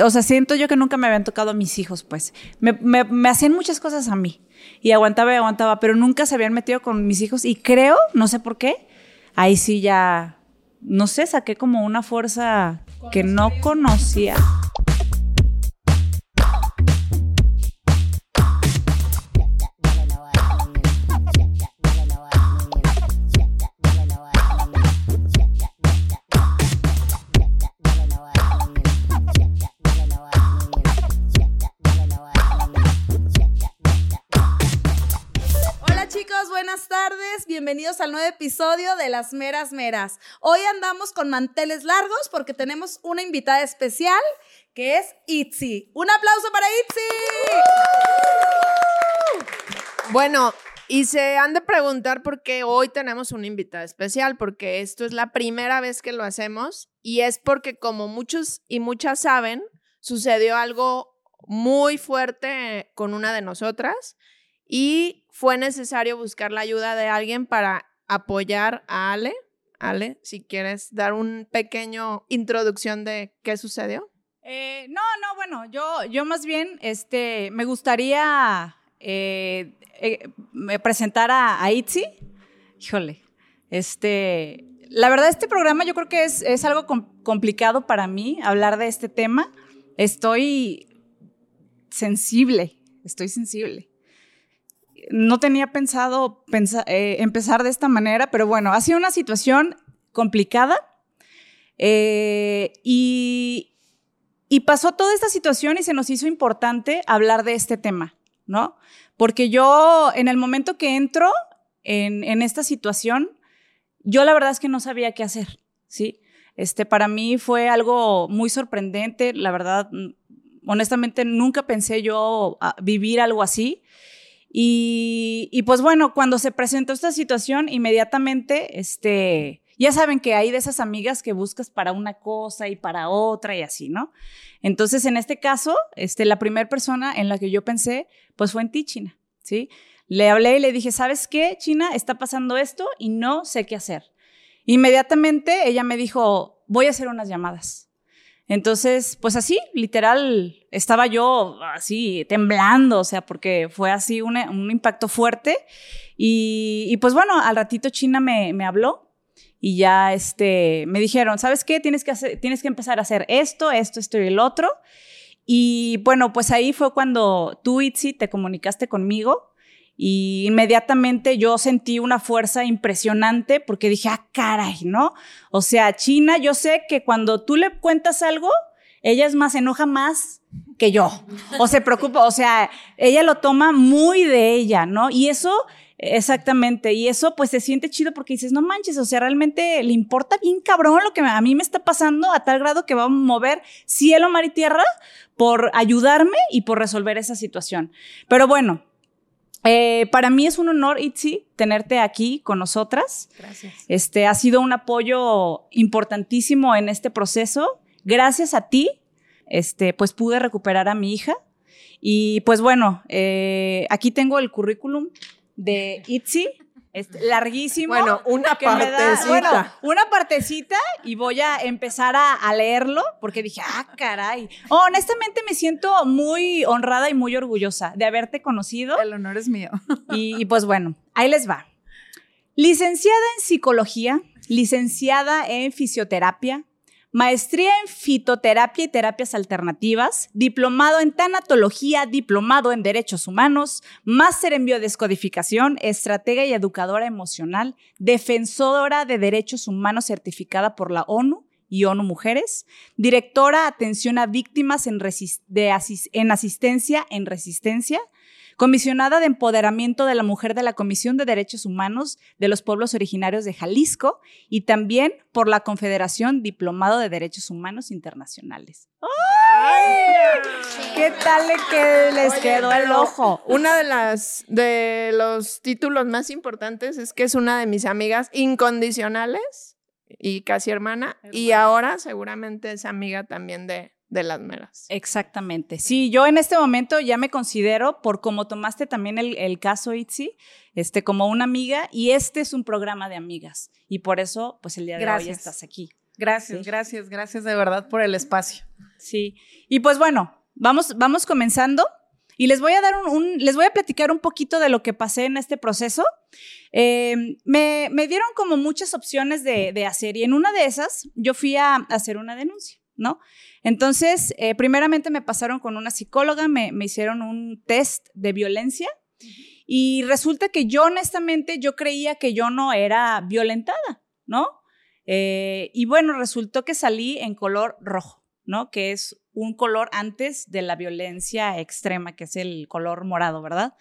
O sea, siento yo que nunca me habían tocado a mis hijos, pues. Me, me, me hacían muchas cosas a mí. Y aguantaba y aguantaba, pero nunca se habían metido con mis hijos. Y creo, no sé por qué, ahí sí ya, no sé, saqué como una fuerza que no conocía. Bienvenidos al nuevo episodio de Las Meras Meras. Hoy andamos con manteles largos porque tenemos una invitada especial que es Itzi. Un aplauso para Itzi. Bueno, y se han de preguntar por qué hoy tenemos una invitada especial, porque esto es la primera vez que lo hacemos y es porque como muchos y muchas saben, sucedió algo muy fuerte con una de nosotras y fue necesario buscar la ayuda de alguien para apoyar a Ale. Ale, si quieres dar un pequeño introducción de qué sucedió. Eh, no, no, bueno, yo, yo más bien este, me gustaría eh, eh, presentar a, a Itzi. Híjole, este, la verdad este programa yo creo que es, es algo com- complicado para mí hablar de este tema. Estoy sensible, estoy sensible. No tenía pensado pensa- eh, empezar de esta manera, pero bueno, ha sido una situación complicada. Eh, y, y pasó toda esta situación y se nos hizo importante hablar de este tema, ¿no? Porque yo, en el momento que entro en, en esta situación, yo la verdad es que no sabía qué hacer, ¿sí? Este, para mí fue algo muy sorprendente, la verdad, mm, honestamente nunca pensé yo ah, vivir algo así. Y, pues bueno, cuando se presentó esta situación, inmediatamente, este, ya saben que hay de esas amigas que buscas para una cosa y para otra y así, ¿no? Entonces, en este caso, este, la primera persona en la que yo pensé, pues fue en ti, China, ¿sí? Le hablé y le dije, ¿sabes qué, China? Está pasando esto y no sé qué hacer. Inmediatamente ella me dijo, voy a hacer unas llamadas. Entonces, pues así, literal, estaba yo así temblando, o sea, porque fue así un, impacto fuerte. Y, y, pues bueno, al ratito China me, me habló y ya este, me dijeron, ¿sabes qué? Tienes que, hacer, tienes que empezar a hacer esto, esto, esto y el otro. Y bueno, pues ahí fue cuando tú, Itzi, te comunicaste conmigo y inmediatamente yo sentí una fuerza impresionante porque dije, ah, caray, ¿no? O sea, China, yo sé que cuando tú le cuentas algo, ella es más, enoja más que yo. O se preocupa, o sea, ella lo toma muy de ella, ¿no? Y eso, exactamente, y eso pues se siente chido porque dices, no manches, o sea, realmente le importa bien cabrón lo que a mí me está pasando a tal grado que va a mover cielo, mar y tierra por ayudarme y por resolver esa situación. Pero bueno, eh, para mí es un honor, Itzi, tenerte aquí con nosotras. Gracias. Este ha sido un apoyo importantísimo en este proceso. Gracias a ti, este, pues pude recuperar a mi hija. Y pues bueno, eh, aquí tengo el currículum de Itzi. Este, larguísimo. Bueno, una que me da- partecita. bueno, una partecita y voy a empezar a, a leerlo porque dije, ah, caray. honestamente me siento muy honrada y muy orgullosa de haberte conocido. El honor es mío. Y, y pues bueno, ahí les va. Licenciada en psicología, licenciada en fisioterapia, maestría en fitoterapia y terapias alternativas, diplomado en tanatología, diplomado en derechos humanos, máster en biodescodificación, estratega y educadora emocional, defensora de derechos humanos certificada por la ONU y ONU Mujeres, directora atención a víctimas en, en asistencia en resistencia, comisionada de empoderamiento de la mujer de la Comisión de Derechos Humanos de los Pueblos Originarios de Jalisco y también por la Confederación Diplomado de Derechos Humanos Internacionales. ¡Ay! ¿Qué tal le que les quedó el ojo? Una de las de los títulos más importantes es que es una de mis amigas incondicionales y casi hermana, y ahora seguramente es amiga también de, de las meras. Exactamente. Sí, yo en este momento ya me considero, por como tomaste también el, el caso Itzi, este, como una amiga, y este es un programa de amigas. Y por eso, pues el día de hoy estás aquí. Gracias, Sí. gracias, gracias de verdad por el espacio. Sí. Y pues bueno, vamos, vamos comenzando. Y les voy a dar un, les voy a platicar un poquito de lo que pasé en este proceso. Eh, me, dieron como muchas opciones de, hacer y en una de esas yo fui a, hacer una denuncia, ¿no? Entonces, eh, primeramente me pasaron con una psicóloga, me, hicieron un test de violencia y resulta que yo honestamente yo creía que yo no era violentada, ¿no? Eh, y bueno, resultó que salí en color rojo, ¿no? Que es un color antes de la violencia extrema, que es el color morado, ¿verdad?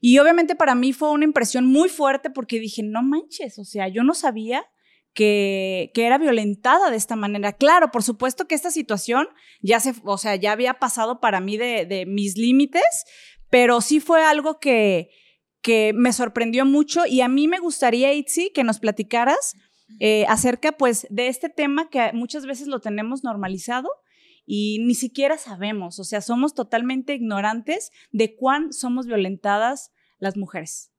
Y obviamente para mí fue una impresión muy fuerte porque dije, no manches, o sea, yo no sabía que, que, era violentada de esta manera. Claro, por supuesto que esta situación ya se, o sea, ya había pasado para mí de, de mis límites, pero sí fue algo que, que me sorprendió mucho y a mí me gustaría, Itzi, que nos platicaras eh, acerca pues de este tema que muchas veces lo tenemos normalizado y ni siquiera sabemos, o sea, somos totalmente ignorantes de cuán somos violentadas las mujeres.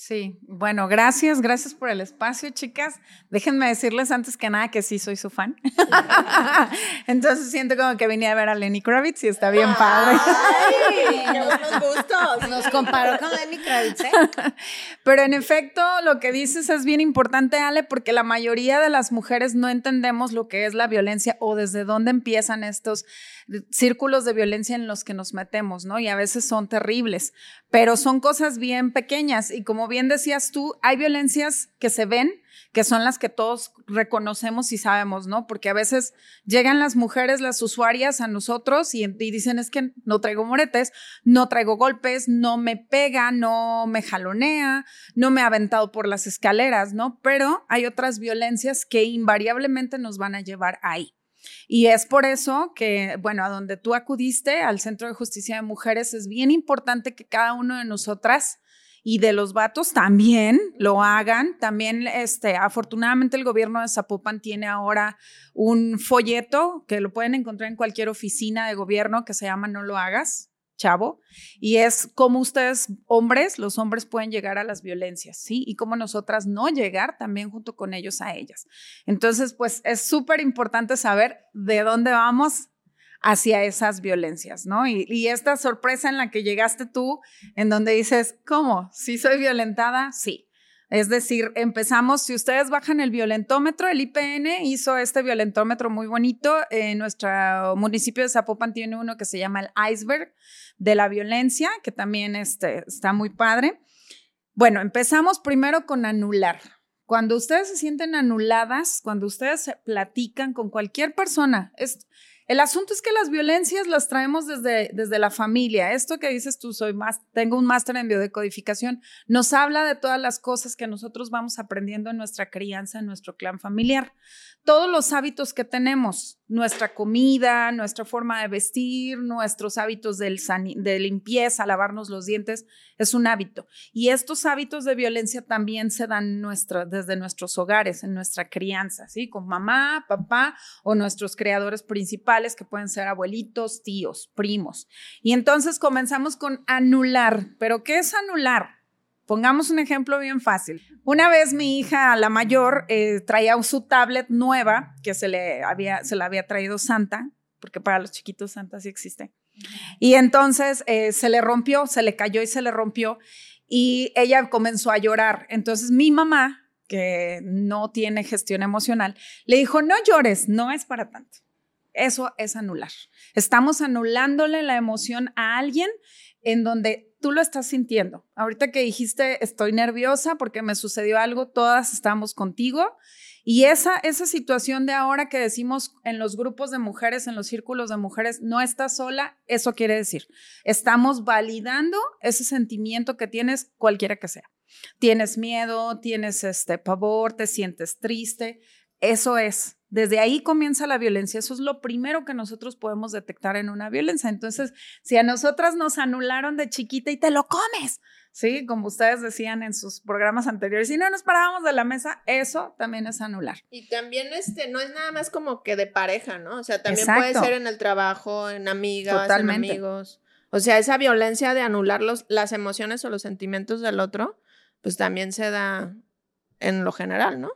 Sí, bueno, gracias, gracias por el espacio, chicas. Déjenme decirles antes que nada que sí soy su fan. Entonces siento como que vine a ver a Lenny Kravitz y está bien padre. Ay, qué buenos gustos. Nos comparó con Lenny Kravitz, ¿eh? Pero en efecto, lo que dices es bien importante, Ale, porque la mayoría de las mujeres no entendemos lo que es la violencia o desde dónde empiezan estos círculos de violencia en los que nos metemos, ¿no? Y a veces son terribles, pero son cosas bien pequeñas. Y como bien decías tú, hay violencias que se ven, que son las que todos reconocemos y sabemos, ¿no? Porque a veces llegan las mujeres, las usuarias a nosotros y, dicen es que no traigo moretes, no traigo golpes, no me pega, no me jalonea, no me ha aventado por las escaleras, ¿no? Pero hay otras violencias que invariablemente nos van a llevar ahí. Y es por eso que, bueno, a donde tú acudiste, al Centro de Justicia de Mujeres, es bien importante que cada uno de nosotras y de los vatos también lo hagan. También, este, afortunadamente el gobierno de Zapopan tiene ahora un folleto que lo pueden encontrar en cualquier oficina de gobierno que se llama No lo hagas chavo, y es cómo ustedes, hombres, los hombres pueden llegar a las violencias, ¿sí? Y cómo nosotras no llegar también junto con ellos a ellas. Entonces, pues es súper importante saber de dónde vamos hacia esas violencias, ¿no? Y, esta sorpresa en la que llegaste tú, en donde dices, ¿cómo? ¿Sí soy violentada? Sí. Es decir, empezamos, si ustedes bajan el violentómetro, el IPN hizo este violentómetro muy bonito. En nuestro municipio de Zapopan tiene uno que se llama el iceberg de la violencia, que también este, está muy padre. Bueno, empezamos primero con anular. Cuando ustedes se sienten anuladas, cuando ustedes platican con cualquier persona, es, el asunto es que las violencias las traemos desde, desde la familia. Esto que dices tú, soy más, tengo un máster en biodecodificación, nos habla de todas las cosas que nosotros vamos aprendiendo en nuestra crianza, en nuestro clan familiar. Todos los hábitos que tenemos, nuestra comida, nuestra forma de vestir, nuestros hábitos de limpieza, lavarnos los dientes, es un hábito. Y estos hábitos de violencia también se dan desde nuestros hogares, en nuestra crianza, ¿sí? Con mamá, papá o nuestros creadores principales, que pueden ser abuelitos, tíos, primos. Y entonces comenzamos con anular. ¿Pero qué es anular? Pongamos un ejemplo bien fácil. Una vez mi hija, la mayor, eh, traía su tablet nueva que se le había, se la había traído Santa, porque para los chiquitos Santa sí existe. Y entonces eh, se le rompió, se le cayó y se le rompió y ella comenzó a llorar. Entonces mi mamá, que no tiene gestión emocional, le dijo, no llores, no es para tanto. Eso es anular. Estamos anulándole la emoción a alguien en donde tú lo estás sintiendo. Ahorita que dijiste, estoy nerviosa porque me sucedió algo, todas estamos contigo y esa, esa situación de ahora que decimos en los grupos de mujeres, en los círculos de mujeres, no estás sola, eso quiere decir, estamos validando ese sentimiento que tienes, cualquiera que sea. Tienes miedo, tienes este pavor, te sientes triste, eso es. Desde ahí comienza la violencia. Eso es lo primero que nosotros podemos detectar en una violencia. Entonces, si a nosotras nos anularon de chiquita y te lo comes, ¿sí? Como ustedes decían en sus programas anteriores, si no nos parábamos de la mesa, eso también es anular. Y también este, no es nada más como que de pareja, ¿no? O sea, también puede ser en el trabajo, en amigas, en amigos. O sea, esa violencia de anular los, las emociones o los sentimientos del otro, pues también se da en lo general, ¿no?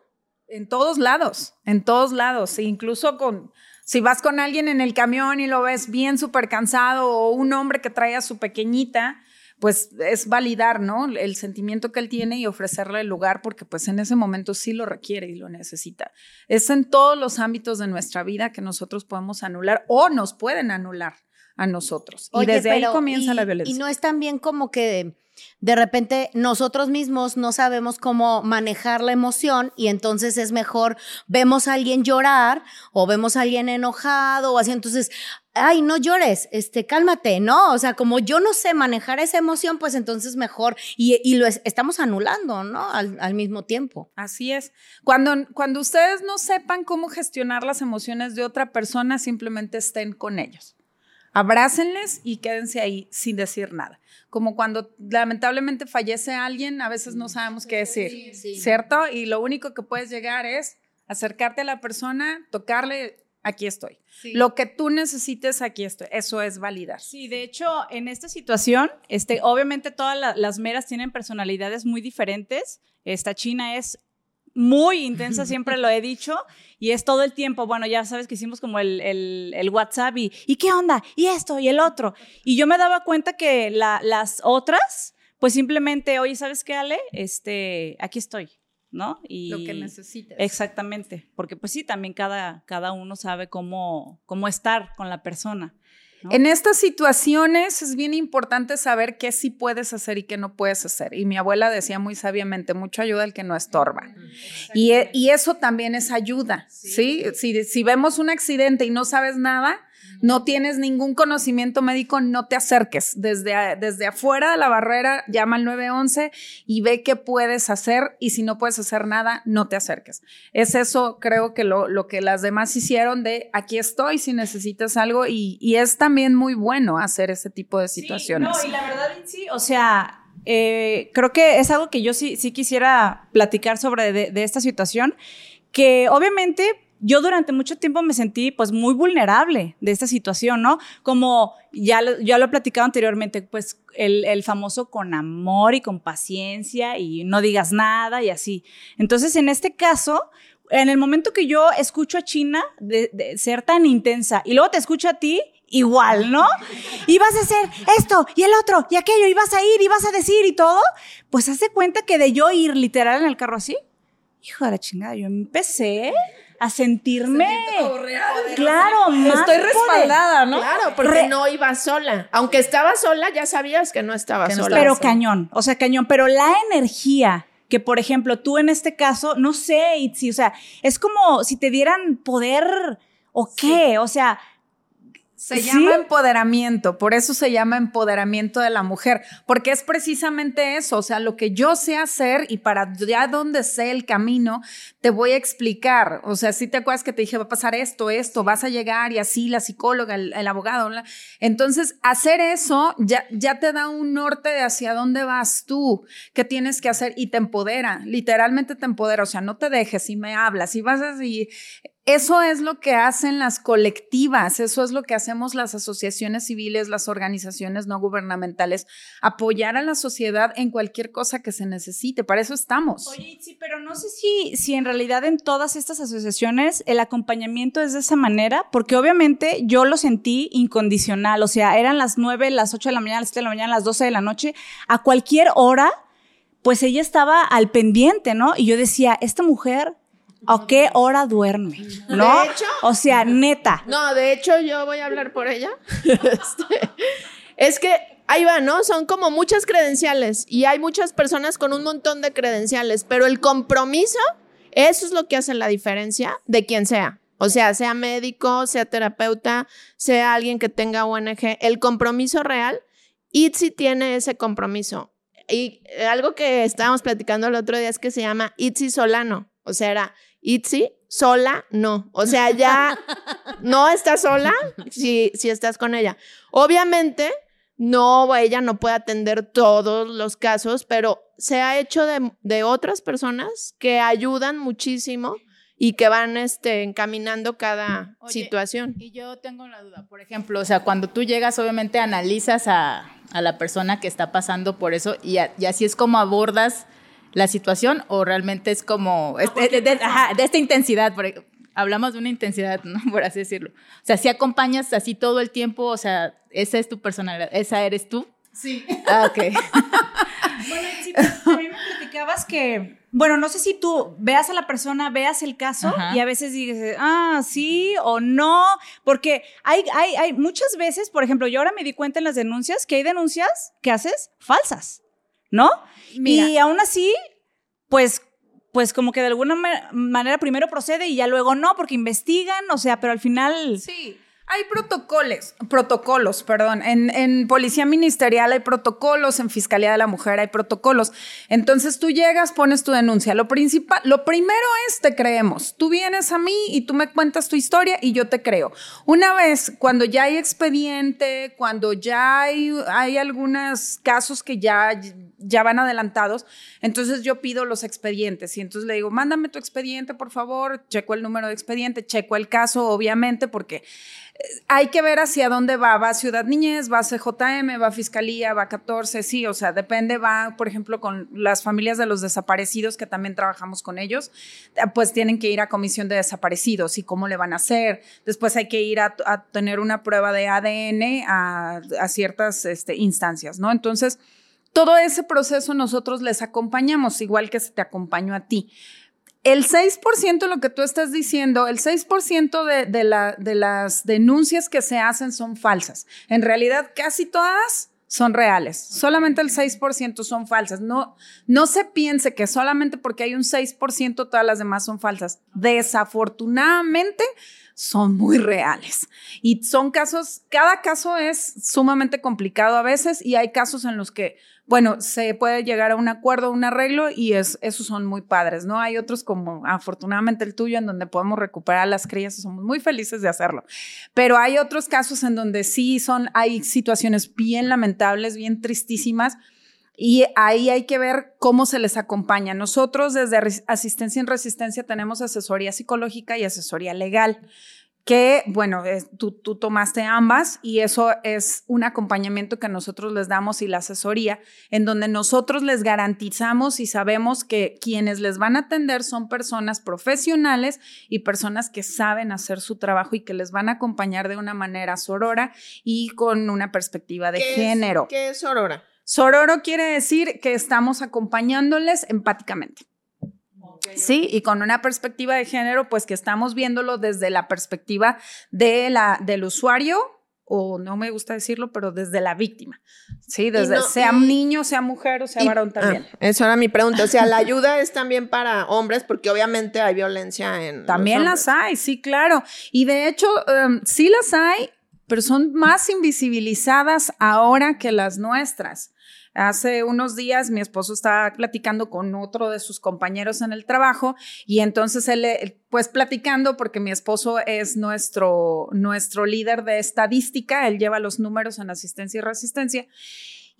En todos lados, en todos lados, incluso con Si vas con alguien en el camión y lo ves bien súper cansado o un hombre que trae a su pequeñita, pues es validar, ¿no? El sentimiento que él tiene y ofrecerle el lugar porque pues en ese momento sí lo requiere y lo necesita. Es en todos los ámbitos de nuestra vida que nosotros podemos anular o nos pueden anular a nosotros. y desde ahí comienza y- la violencia. Y no es tan bien como que de repente nosotros mismos no sabemos cómo manejar la emoción y entonces es mejor vemos a alguien llorar o vemos a alguien enojado o así, entonces, ay, no llores, este, cálmate, ¿no? O sea, como yo no sé manejar esa emoción, pues entonces mejor y, y lo es- estamos anulando, ¿no? Al, al mismo tiempo. Así es. Cuando, cuando ustedes no sepan cómo gestionar las emociones de otra persona, simplemente estén con ellos. Abrácenles y quédense ahí sin decir nada. Como cuando lamentablemente fallece alguien, a veces no sabemos qué decir, ¿cierto? Y lo único que puedes llegar es acercarte a la persona, tocarle, aquí estoy. Lo que tú necesites, aquí estoy. Eso es validar. Sí, de hecho, en esta situación, este, obviamente todas la- las meras tienen personalidades muy diferentes. Esta china es muy intensa, siempre lo he dicho, y es todo el tiempo. Bueno, ya sabes que hicimos como el, el- el WhatsApp y, ¿y qué onda? Y esto y el otro. Y yo me daba cuenta que la- las otras, pues simplemente, oye, ¿sabes qué, Ale? Este, aquí estoy, ¿no? Y Lo que necesites. Exactamente, porque pues sí, también cada, cada uno sabe cómo, cómo estar con la persona. ¿No? En estas situaciones es bien importante saber qué sí puedes hacer y qué no puedes hacer. Y mi abuela decía muy sabiamente, mucho ayuda al que no estorba. Y, e- y eso también es ayuda, ¿sí? Si, si vemos un accidente y no sabes nada, no tienes ningún conocimiento médico, no te acerques. Desde, a- desde afuera de la barrera, llama al 911 y ve qué puedes hacer. Y si no puedes hacer nada, no te acerques. Es eso, creo que lo, lo que las demás hicieron de aquí estoy si necesitas algo. Y, y es también muy bueno hacer ese tipo de Sí, situaciones. no, y la verdad, sí, o sea, eh, creo que es algo que yo sí, sí quisiera platicar sobre de, de esta situación, que obviamente yo durante mucho tiempo me sentí pues muy vulnerable de esta situación, ¿no? Como ya lo, ya lo he platicado anteriormente, pues el, el famoso con amor y con paciencia y no digas nada y así. Entonces, en este caso, en el momento que yo escucho a China de, ser tan intensa y luego te escucho a ti igual, ¿no? Y vas a hacer esto y el otro y aquello y vas a ir y vas a decir y todo, pues hace cuenta que de yo ir literal en el carro así, hijo de la chingada, yo empecé a sentirme, claro, más Estoy respaldada, ¿no? Claro, porque Re- no iba sola. Aunque estaba sola, ya sabías que no estaba Que no sola. pero cañón, o sea, cañón, pero la energía que, por ejemplo, tú en este caso, no sé, Itzi, o sea, es como si te dieran poder o qué, o sea, Se ¿Sí? llama empoderamiento, por eso se llama empoderamiento de la mujer, porque es precisamente eso, o sea, lo que yo sé hacer y para ya donde sé el camino, te voy a explicar, o sea, si te acuerdas que te dije, va a pasar esto, esto, vas a llegar y así la psicóloga, el, el abogado, entonces hacer eso ya, ya te da un norte de hacia dónde vas tú, qué tienes que hacer y te empodera, literalmente te empodera, o sea, no te dejes y me hablas y vas así, eso es lo que hacen las colectivas, eso es lo que hacemos las asociaciones civiles, las organizaciones no gubernamentales, apoyar a la sociedad en cualquier cosa que se necesite, para eso estamos. Oye, sí, pero no sé si, si en realidad en todas estas asociaciones el acompañamiento es de esa manera, porque obviamente yo lo sentí incondicional, o sea, eran las 9, las 8 de la mañana, las 7 de la mañana, las 12 de la noche, a cualquier hora, pues ella estaba al pendiente, ¿no? Y yo decía, esta mujer, ¿a qué hora duerme? ¿No? De hecho- o sea, neta. No, de hecho yo voy a hablar por ella. Este, es que ahí va, ¿no? Son como muchas credenciales y hay muchas personas con un montón de credenciales, pero el compromiso, eso es lo que hace la diferencia de quien sea. O sea, sea médico, sea terapeuta, sea alguien que tenga ONG, el compromiso real, ITZY tiene ese compromiso. Y algo que estábamos platicando el otro día es que se llama ITZY Solano. O sea, era ITZY sola, no. O sea, ya no estás sola si, si estás con ella. Obviamente, no, ella no puede atender todos los casos, pero se ha hecho de, de otras personas que ayudan muchísimo y que van este, encaminando cada Oye, situación. Y yo tengo una duda, por ejemplo, o sea, cuando tú llegas, obviamente analizas a, a la persona que está pasando por eso y, a- y así es como abordas la situación o realmente es como es- de, de- de- ajá, de esta intensidad. por hablamos de una intensidad, ¿no? Por así decirlo. O sea, si acompañas así todo el tiempo, o sea, esa es tu personalidad, esa eres tú. Sí. Ah, ok. Bueno, sí, también me platicabas que, bueno, no sé si tú veas a la persona, veas el caso Ajá. y a veces dices, ah, sí o no, porque hay, hay, hay muchas veces, por ejemplo, yo ahora me di cuenta en las denuncias que hay denuncias que haces falsas, ¿no? Mira. Y aún así, pues, pues como que de alguna ma- manera primero procede y ya luego no, porque investigan, o sea, pero al final... Sí. Hay protocolos, protocolos, perdón. En, en Policía Ministerial hay protocolos, en Fiscalía de la Mujer hay protocolos. Entonces tú llegas, pones tu denuncia. Lo principal, lo primero es te creemos. Tú vienes a mí y tú me cuentas tu historia y yo te creo. Una vez, cuando ya hay expediente, cuando ya hay, hay algunos casos que ya, ya van adelantados, entonces yo pido los expedientes y entonces le digo, mándame tu expediente, por favor, checo el número de expediente, checo el caso, obviamente, porque hay que ver hacia dónde va. Va Ciudad Niñez, va CJM, va Fiscalía, va a 14, sí, o sea, depende, va, por ejemplo, con las familias de los desaparecidos, que también trabajamos con ellos, eh, pues tienen que ir a comisión de desaparecidos y cómo le van a hacer. Después hay que ir a, tener una prueba de ADN a, a ciertas este, instancias, ¿no? Entonces, todo ese proceso nosotros les acompañamos, igual que se te acompañó a ti. El 6%, lo que tú estás diciendo, el 6% de, de, de las denuncias que se hacen son falsas. En realidad, casi todas son reales. Solamente el 6% son falsas. No, no se piense que solamente porque hay un 6% todas las demás son falsas. Desafortunadamente son muy reales. Y son casos, cada caso es sumamente complicado a veces y hay casos en los que, bueno, se puede llegar a un acuerdo, un arreglo y es, esos son muy padres, ¿no? Hay otros como afortunadamente el tuyo en donde podemos recuperar las crías y somos muy felices de hacerlo. Pero hay otros casos en donde sí son, hay situaciones bien lamentables, bien tristísimas. Y ahí hay que ver cómo se les acompaña. Nosotros desde Asistencia en Resistencia tenemos asesoría psicológica y asesoría legal, que bueno, es- tú, tú tomaste ambas y eso es un acompañamiento que nosotros les damos y la asesoría, en donde nosotros les garantizamos y sabemos que quienes les van a atender son personas profesionales y personas que saben hacer su trabajo y que les van a acompañar de una manera sorora y con una perspectiva de ¿Qué es- género. ¿Qué es Aurora? Sororo quiere decir que estamos acompañándoles empáticamente. Sí, y con una perspectiva de género, pues que estamos viéndolo desde la perspectiva de la, del usuario, o no me gusta decirlo, pero desde la víctima. Sí, desde, no- sea y- niño, sea mujer o sea Y- varón también. Ah, esa era mi pregunta. O sea, la ayuda es también para hombres, porque obviamente hay violencia en. También las hay, sí, claro. Y de hecho, em, sí las hay, pero son más invisibilizadas ahora que las nuestras. Hace unos días mi esposo estaba platicando con otro de sus compañeros en el trabajo y entonces él, pues platicando, porque mi esposo es nuestro, nuestro líder de estadística, él lleva los números en asistencia y resistencia.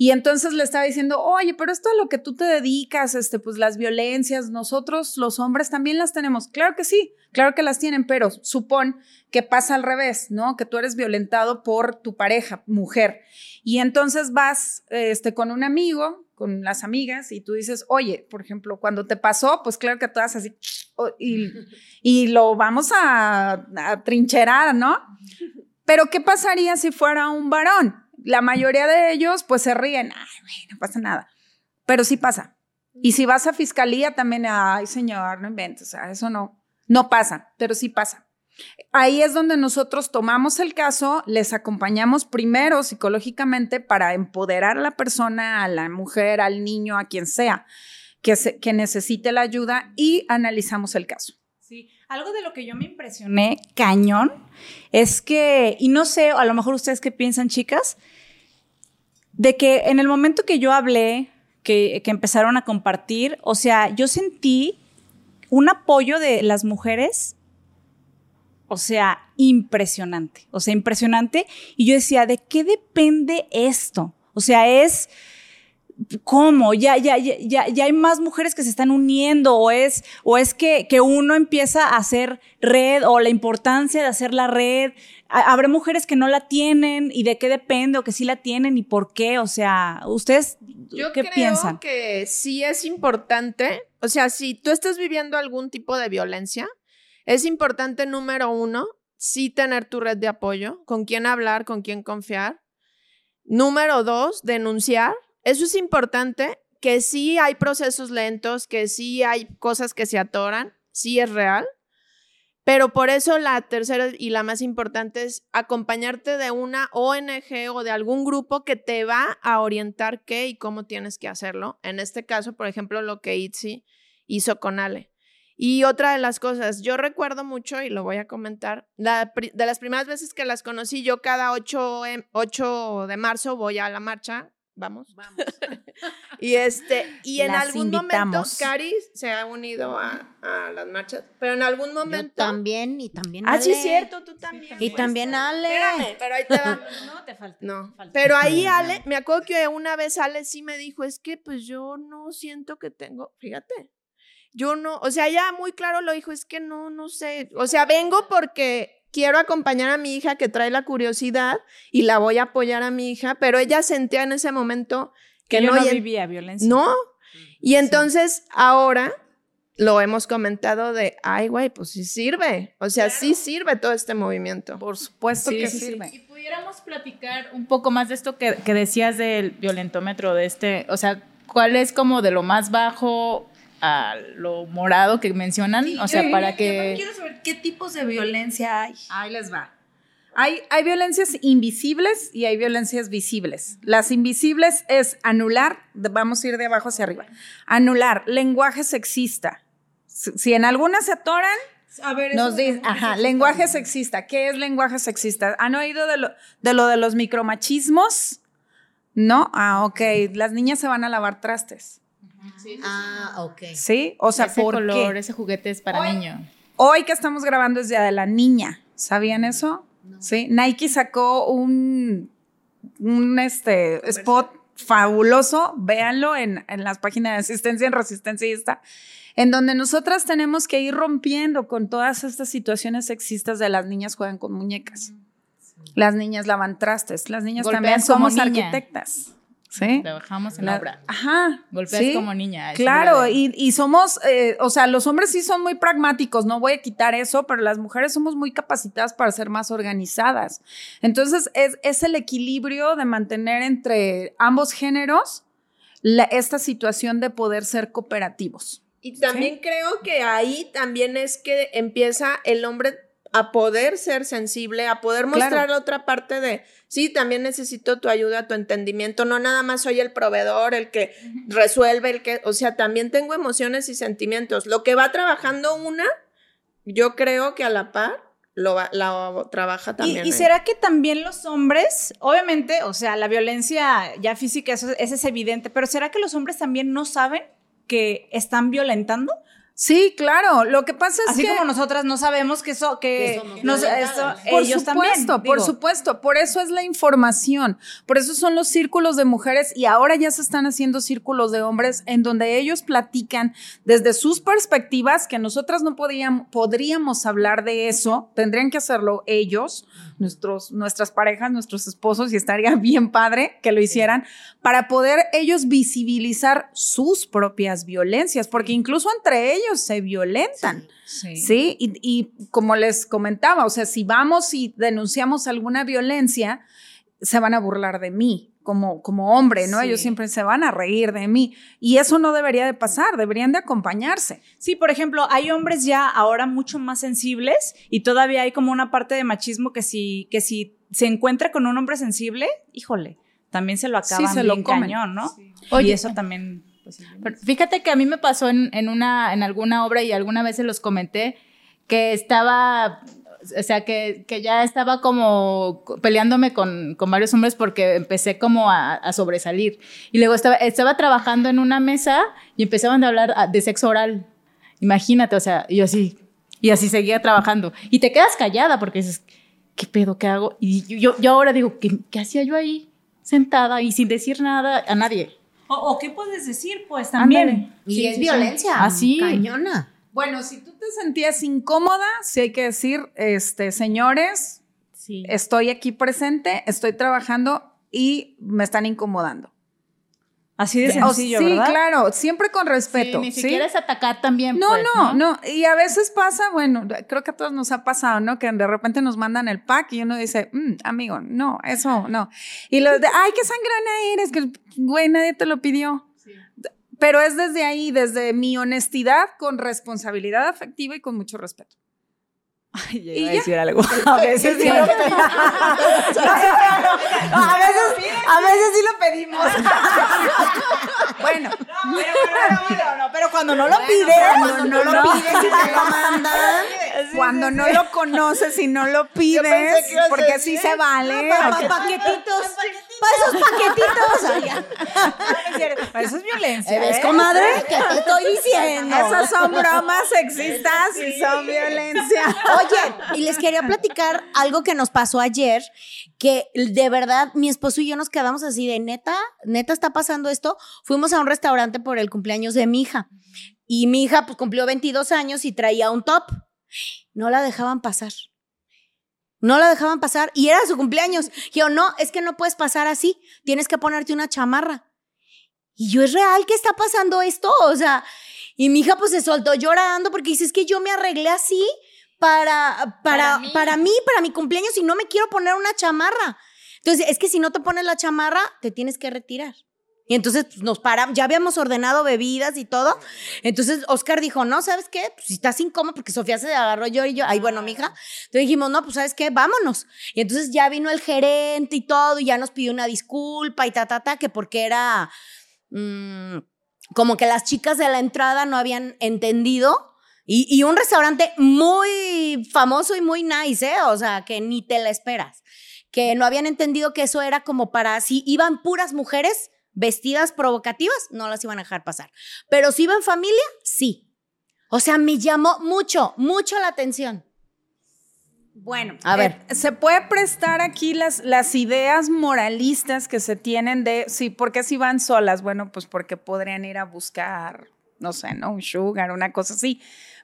Y entonces le estaba diciendo, oye, pero esto es lo que tú te dedicas, este, pues las violencias, nosotros los hombres también las tenemos. Claro que sí, claro que las tienen, pero supón que pasa al revés, ¿no? Que tú eres violentado por tu pareja, mujer. Y entonces vas este, con un amigo, con las amigas, y tú dices, oye, por ejemplo, cuando te pasó, pues claro que todas así, oh, y, y lo vamos a, a trincherar, ¿no? Pero ¿qué pasaría si fuera un varón? La mayoría de ellos pues se ríen, ay, no pasa nada. Pero sí pasa. Y si vas a fiscalía también, ay, señor, no inventes, o eso no, no pasa, pero sí pasa. Ahí es donde nosotros tomamos el caso, les acompañamos primero psicológicamente para empoderar a la persona, a la mujer, al niño, a quien sea que, se- que necesite la ayuda y analizamos el caso. Algo de lo que yo me impresioné cañón es que, y no sé, a lo mejor ustedes qué piensan, chicas, de que en el momento que yo hablé, que, que empezaron a compartir, o sea, yo sentí un apoyo de las mujeres, o sea, impresionante, o sea, impresionante. Y yo decía, ¿de qué depende esto? O sea, es... ¿Cómo? Ya, ya, ya, ya, hay más mujeres que se están uniendo o es, o es que, que uno empieza a hacer red o la importancia de hacer la red. Ha- Habrá mujeres que no la tienen y de qué depende o que sí la tienen y por qué. O sea, ¿ustedes Yo qué creo piensan? que sí es importante. O sea, si tú estás viviendo algún tipo de violencia, Es importante, número uno, sí tener tu red de apoyo, con quién hablar, con quién confiar. Número dos, denunciar. Eso es importante, que sí hay procesos lentos, que sí hay cosas que se atoran, sí es real. Pero por eso la tercera y la más importante es acompañarte de una ONG o de algún grupo que te va a orientar qué y cómo tienes que hacerlo. En este caso, por ejemplo, lo que Itzi hizo con Ale. Y otra de las cosas, yo recuerdo mucho, y lo voy a comentar, de las primeras veces que las conocí, yo cada 8, 8 de marzo voy a la marcha vamos. Vamos. y este, y en algún momento Cari se ha unido a, las marchas, pero en algún momento. también, y también. Ah, sí, es cierto, tú también. Y también Ale. Espérame, pero ahí te va. no, te falta. No. Pero ahí Ale, me acuerdo que una vez Ale sí me dijo, es que pues yo no siento que tengo, fíjate. Yo no, o sea, ya muy claro lo dijo, es que no, no sé. O sea, vengo porque quiero acompañar a mi hija que trae la curiosidad y la voy a apoyar a mi hija, pero ella sentía en ese momento que, no, vivía violencia. No. Y entonces ahora lo hemos comentado de, ay, güey, pues sí sirve. O sea, sí sirve todo este movimiento. Por supuesto que sirve. Y pudiéramos platicar un poco más de esto que, que decías del violentómetro, de este, o sea, ¿cuál es como de lo más bajo a lo morado que mencionan, o sea, para que... quiero saber qué tipos de violencia hay. Ahí les va. Hay, hay violencias invisibles y hay violencias visibles. Las invisibles es anular, vamos a ir de abajo hacia arriba, anular lenguaje sexista. Si, en algunas se atoran, a ver, nos dice, ajá, lenguaje sexista. ¿Qué es lenguaje sexista? ¿Han oído de lo de, lo de los micromachismos? No, ah, ok, las niñas se van a lavar trastes. Ah, ok. Sí, o sea, ese color, ese juguete es para niños. Hoy que estamos grabando es Día de la Niña. ¿Sabían eso? Sí. Nike sacó un, un este, spot fabuloso, véanlo en, en, las páginas de asistencia en Resistencia en donde nosotras tenemos que ir rompiendo con todas estas situaciones sexistas de las niñas juegan con muñecas. Las niñas lavan trastes, las niñas también somos arquitectas. ¿Sí? Trabajamos en la, obra. Ajá. Golpeas como niña. Claro, y, somos, eh, o sea, los hombres sí son muy pragmáticos, no voy a quitar eso, pero las mujeres somos muy capacitadas para ser más organizadas. Entonces, es, es el equilibrio de mantener entre ambos géneros esta situación de poder ser cooperativos. Y también creo que ahí también es que empieza el hombre a poder ser sensible, a poder mostrar la otra parte de, sí, también necesito tu ayuda, tu entendimiento, no nada más soy el proveedor, el que resuelve, el que, o sea, también tengo emociones y sentimientos. Lo que va trabajando una, yo creo que a la par lo va, la trabaja también. ¿Y, será que también los hombres, obviamente, o sea, la violencia ya física, eso, eso es evidente, pero será que los hombres también no saben que están violentando? Sí, claro. Lo que pasa es Así que. como nosotras no sabemos que eso, que, por supuesto, por supuesto. Por eso es la información. Por eso son los círculos de mujeres y ahora ya se están haciendo círculos de hombres en donde ellos platican desde sus perspectivas que nosotras no podíamos, podríamos hablar de eso. Tendrían que hacerlo ellos, nuestros, nuestras parejas, nuestros esposos y estaría bien padre que lo hicieran para poder ellos visibilizar sus propias violencias, porque incluso entre ellos ellos se violentan. Sí. Y, como les comentaba, o sea, si vamos y denunciamos alguna violencia, se van a burlar de mí. Como, como hombre, ¿no? Ellos siempre se van a reír de mí. Y eso no debería de pasar, deberían de acompañarse. Sí, por ejemplo, hay hombres ya ahora mucho más sensibles y todavía hay como una parte de machismo que si, que si se encuentra con un hombre sensible, híjole, también se lo acaban se lo cañón, ¿no? Oye, y eso también fíjate que a mí me pasó en, una, en alguna obra y alguna vez se los comenté que estaba, o sea, que, ya estaba como peleándome con, varios hombres porque empecé como a, sobresalir. Y luego estaba, estaba trabajando en una mesa y empezaban a hablar de sexo oral. Imagínate, o sea, yo así, y así seguía trabajando. Y te quedas callada porque dices, ¿qué pedo, qué hago? Y yo, yo ahora digo, ¿qué, qué hacía yo ahí sentada y sin decir nada a nadie? O, qué puedes decir, pues también. Y es violencia. Así. Cañona. Bueno, si tú te sentías incómoda, sí hay que decir, este, señores, estoy aquí presente, estoy trabajando y me están incomodando. Así de sencillo, sí, ¿verdad? claro, siempre con respeto. Sí, ni ¿sí? siquiera es atacar también. No, pues, no, no, Y a veces pasa, bueno, creo que a todos nos ha pasado, ¿no? Que de repente nos mandan el pack y uno dice, "Mm, amigo, no, eso no. Y los de, ay, qué sangrona eres, que, güey, nadie te lo pidió. Pero es desde ahí, desde mi honestidad, con responsabilidad afectiva y con mucho respeto. Ay, ya Y iba a ya. algo. A veces sí lo pedimos. a, veces, a veces sí lo pedimos. Bueno, pero, cuando no lo pides, Cuando no lo pides y te lo mandan. cuando no lo conoces y no lo pides, porque sí se vale. Paquetitos. Para esos paquetitos. Ay. Eso es violencia. ¿Ves, ¿eh? comadre? ¿Qué te estoy diciendo? Esas son bromas sexistas y son violencia. Oye, y les quería platicar algo que nos pasó ayer, que de verdad mi esposo y yo nos quedamos así de neta, neta está pasando esto. Fuimos a un restaurante por el cumpleaños de mi hija y mi hija pues cumplió 22 años y traía un top. No la dejaban pasar. No la dejaban pasar y era su cumpleaños. Y yo, no, es que no puedes pasar así, tienes que ponerte una chamarra. Y yo, ¿es real que está pasando esto? O sea, y mi hija pues se soltó llorando porque dice, es que yo me arreglé así para, para, para, mí. para mi cumpleaños y no me quiero poner una chamarra. Entonces, es que si no te pones la chamarra, te tienes que retirar. Y entonces pues, nos paramos, ya habíamos ordenado bebidas y todo. Entonces Oscar dijo, no, ¿sabes qué? Pues, si estás incómodo, porque Sofía se agarró yo y yo, ay, bueno, mija. Entonces dijimos, no, pues, ¿sabes qué? Vámonos. Y entonces ya vino el gerente y todo, y ya nos pidió una disculpa y ta, ta, ta, que porque era mm, como que las chicas de la entrada no habían entendido. Y, y un restaurante muy famoso y muy nice, ¿eh? O sea, que ni te la esperas. Que no habían entendido que eso era como para, si iban puras mujeres vestidas provocativas, no las iban a dejar pasar. Pero si iban familia, sí. O sea, me llamó mucho, mucho la atención. Bueno, A ver. eh, se puede prestar aquí las, las ideas moralistas que se tienen de, sí, ¿por qué si van solas? Bueno, pues porque podrían ir a buscar, no sé, ¿no? Un sugar, una cosa así.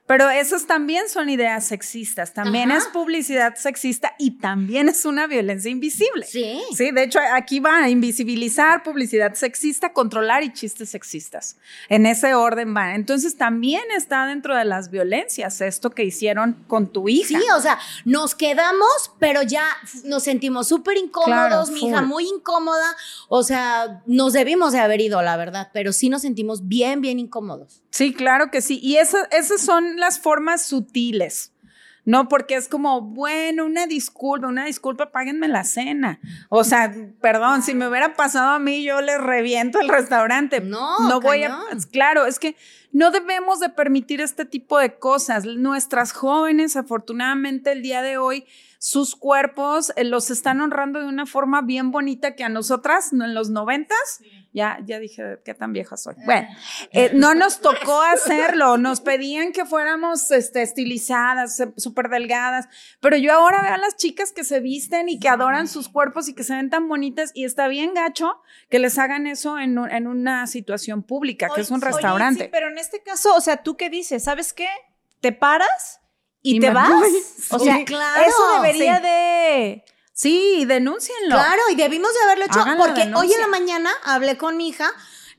Pero esas también son ideas sexistas, también Ajá. es publicidad sexista y también es una violencia invisible. Sí. Sí, de hecho aquí va a invisibilizar publicidad sexista, controlar y chistes sexistas. En ese orden va. Entonces también está dentro de las violencias esto que hicieron con tu hija. Sí, o sea, nos quedamos, pero ya nos sentimos súper incómodos, Claro, mi hija muy incómoda. O sea, nos debimos de haber ido, la verdad, pero sí nos sentimos bien, bien incómodos. Sí, claro que sí. Y esa- esas son las formas sutiles. No, porque es como, bueno, una disculpa, una disculpa, páguenme la cena. O sea, perdón, si me hubiera pasado a mí, yo le reviento el restaurante. No, no voy a. Claro, es que no debemos de permitir este tipo de cosas. Nuestras jóvenes, afortunadamente, el día de hoy, sus cuerpos eh, los están honrando de una forma bien bonita que a nosotras, no, en los noventas, ya, ya dije qué tan vieja soy. Bueno, eh, no nos tocó hacerlo, nos pedían que fuéramos este, estilizadas, súper delgadas, pero yo ahora veo a las chicas que se visten y que adoran sus cuerpos y que se ven tan bonitas y está bien gacho que les hagan eso en, un- en una situación pública, que es un Oye, restaurante. sí, pero en este caso, o sea, ¿tú qué dices? ¿Sabes qué? ¿Te paras y, Y te vas? voy. O sea, Sí, claro. eso debería Sí. de... Sí, denúncienlo. Claro, y debimos de haberlo hecho Hagan porque hoy en la mañana hablé con mi hija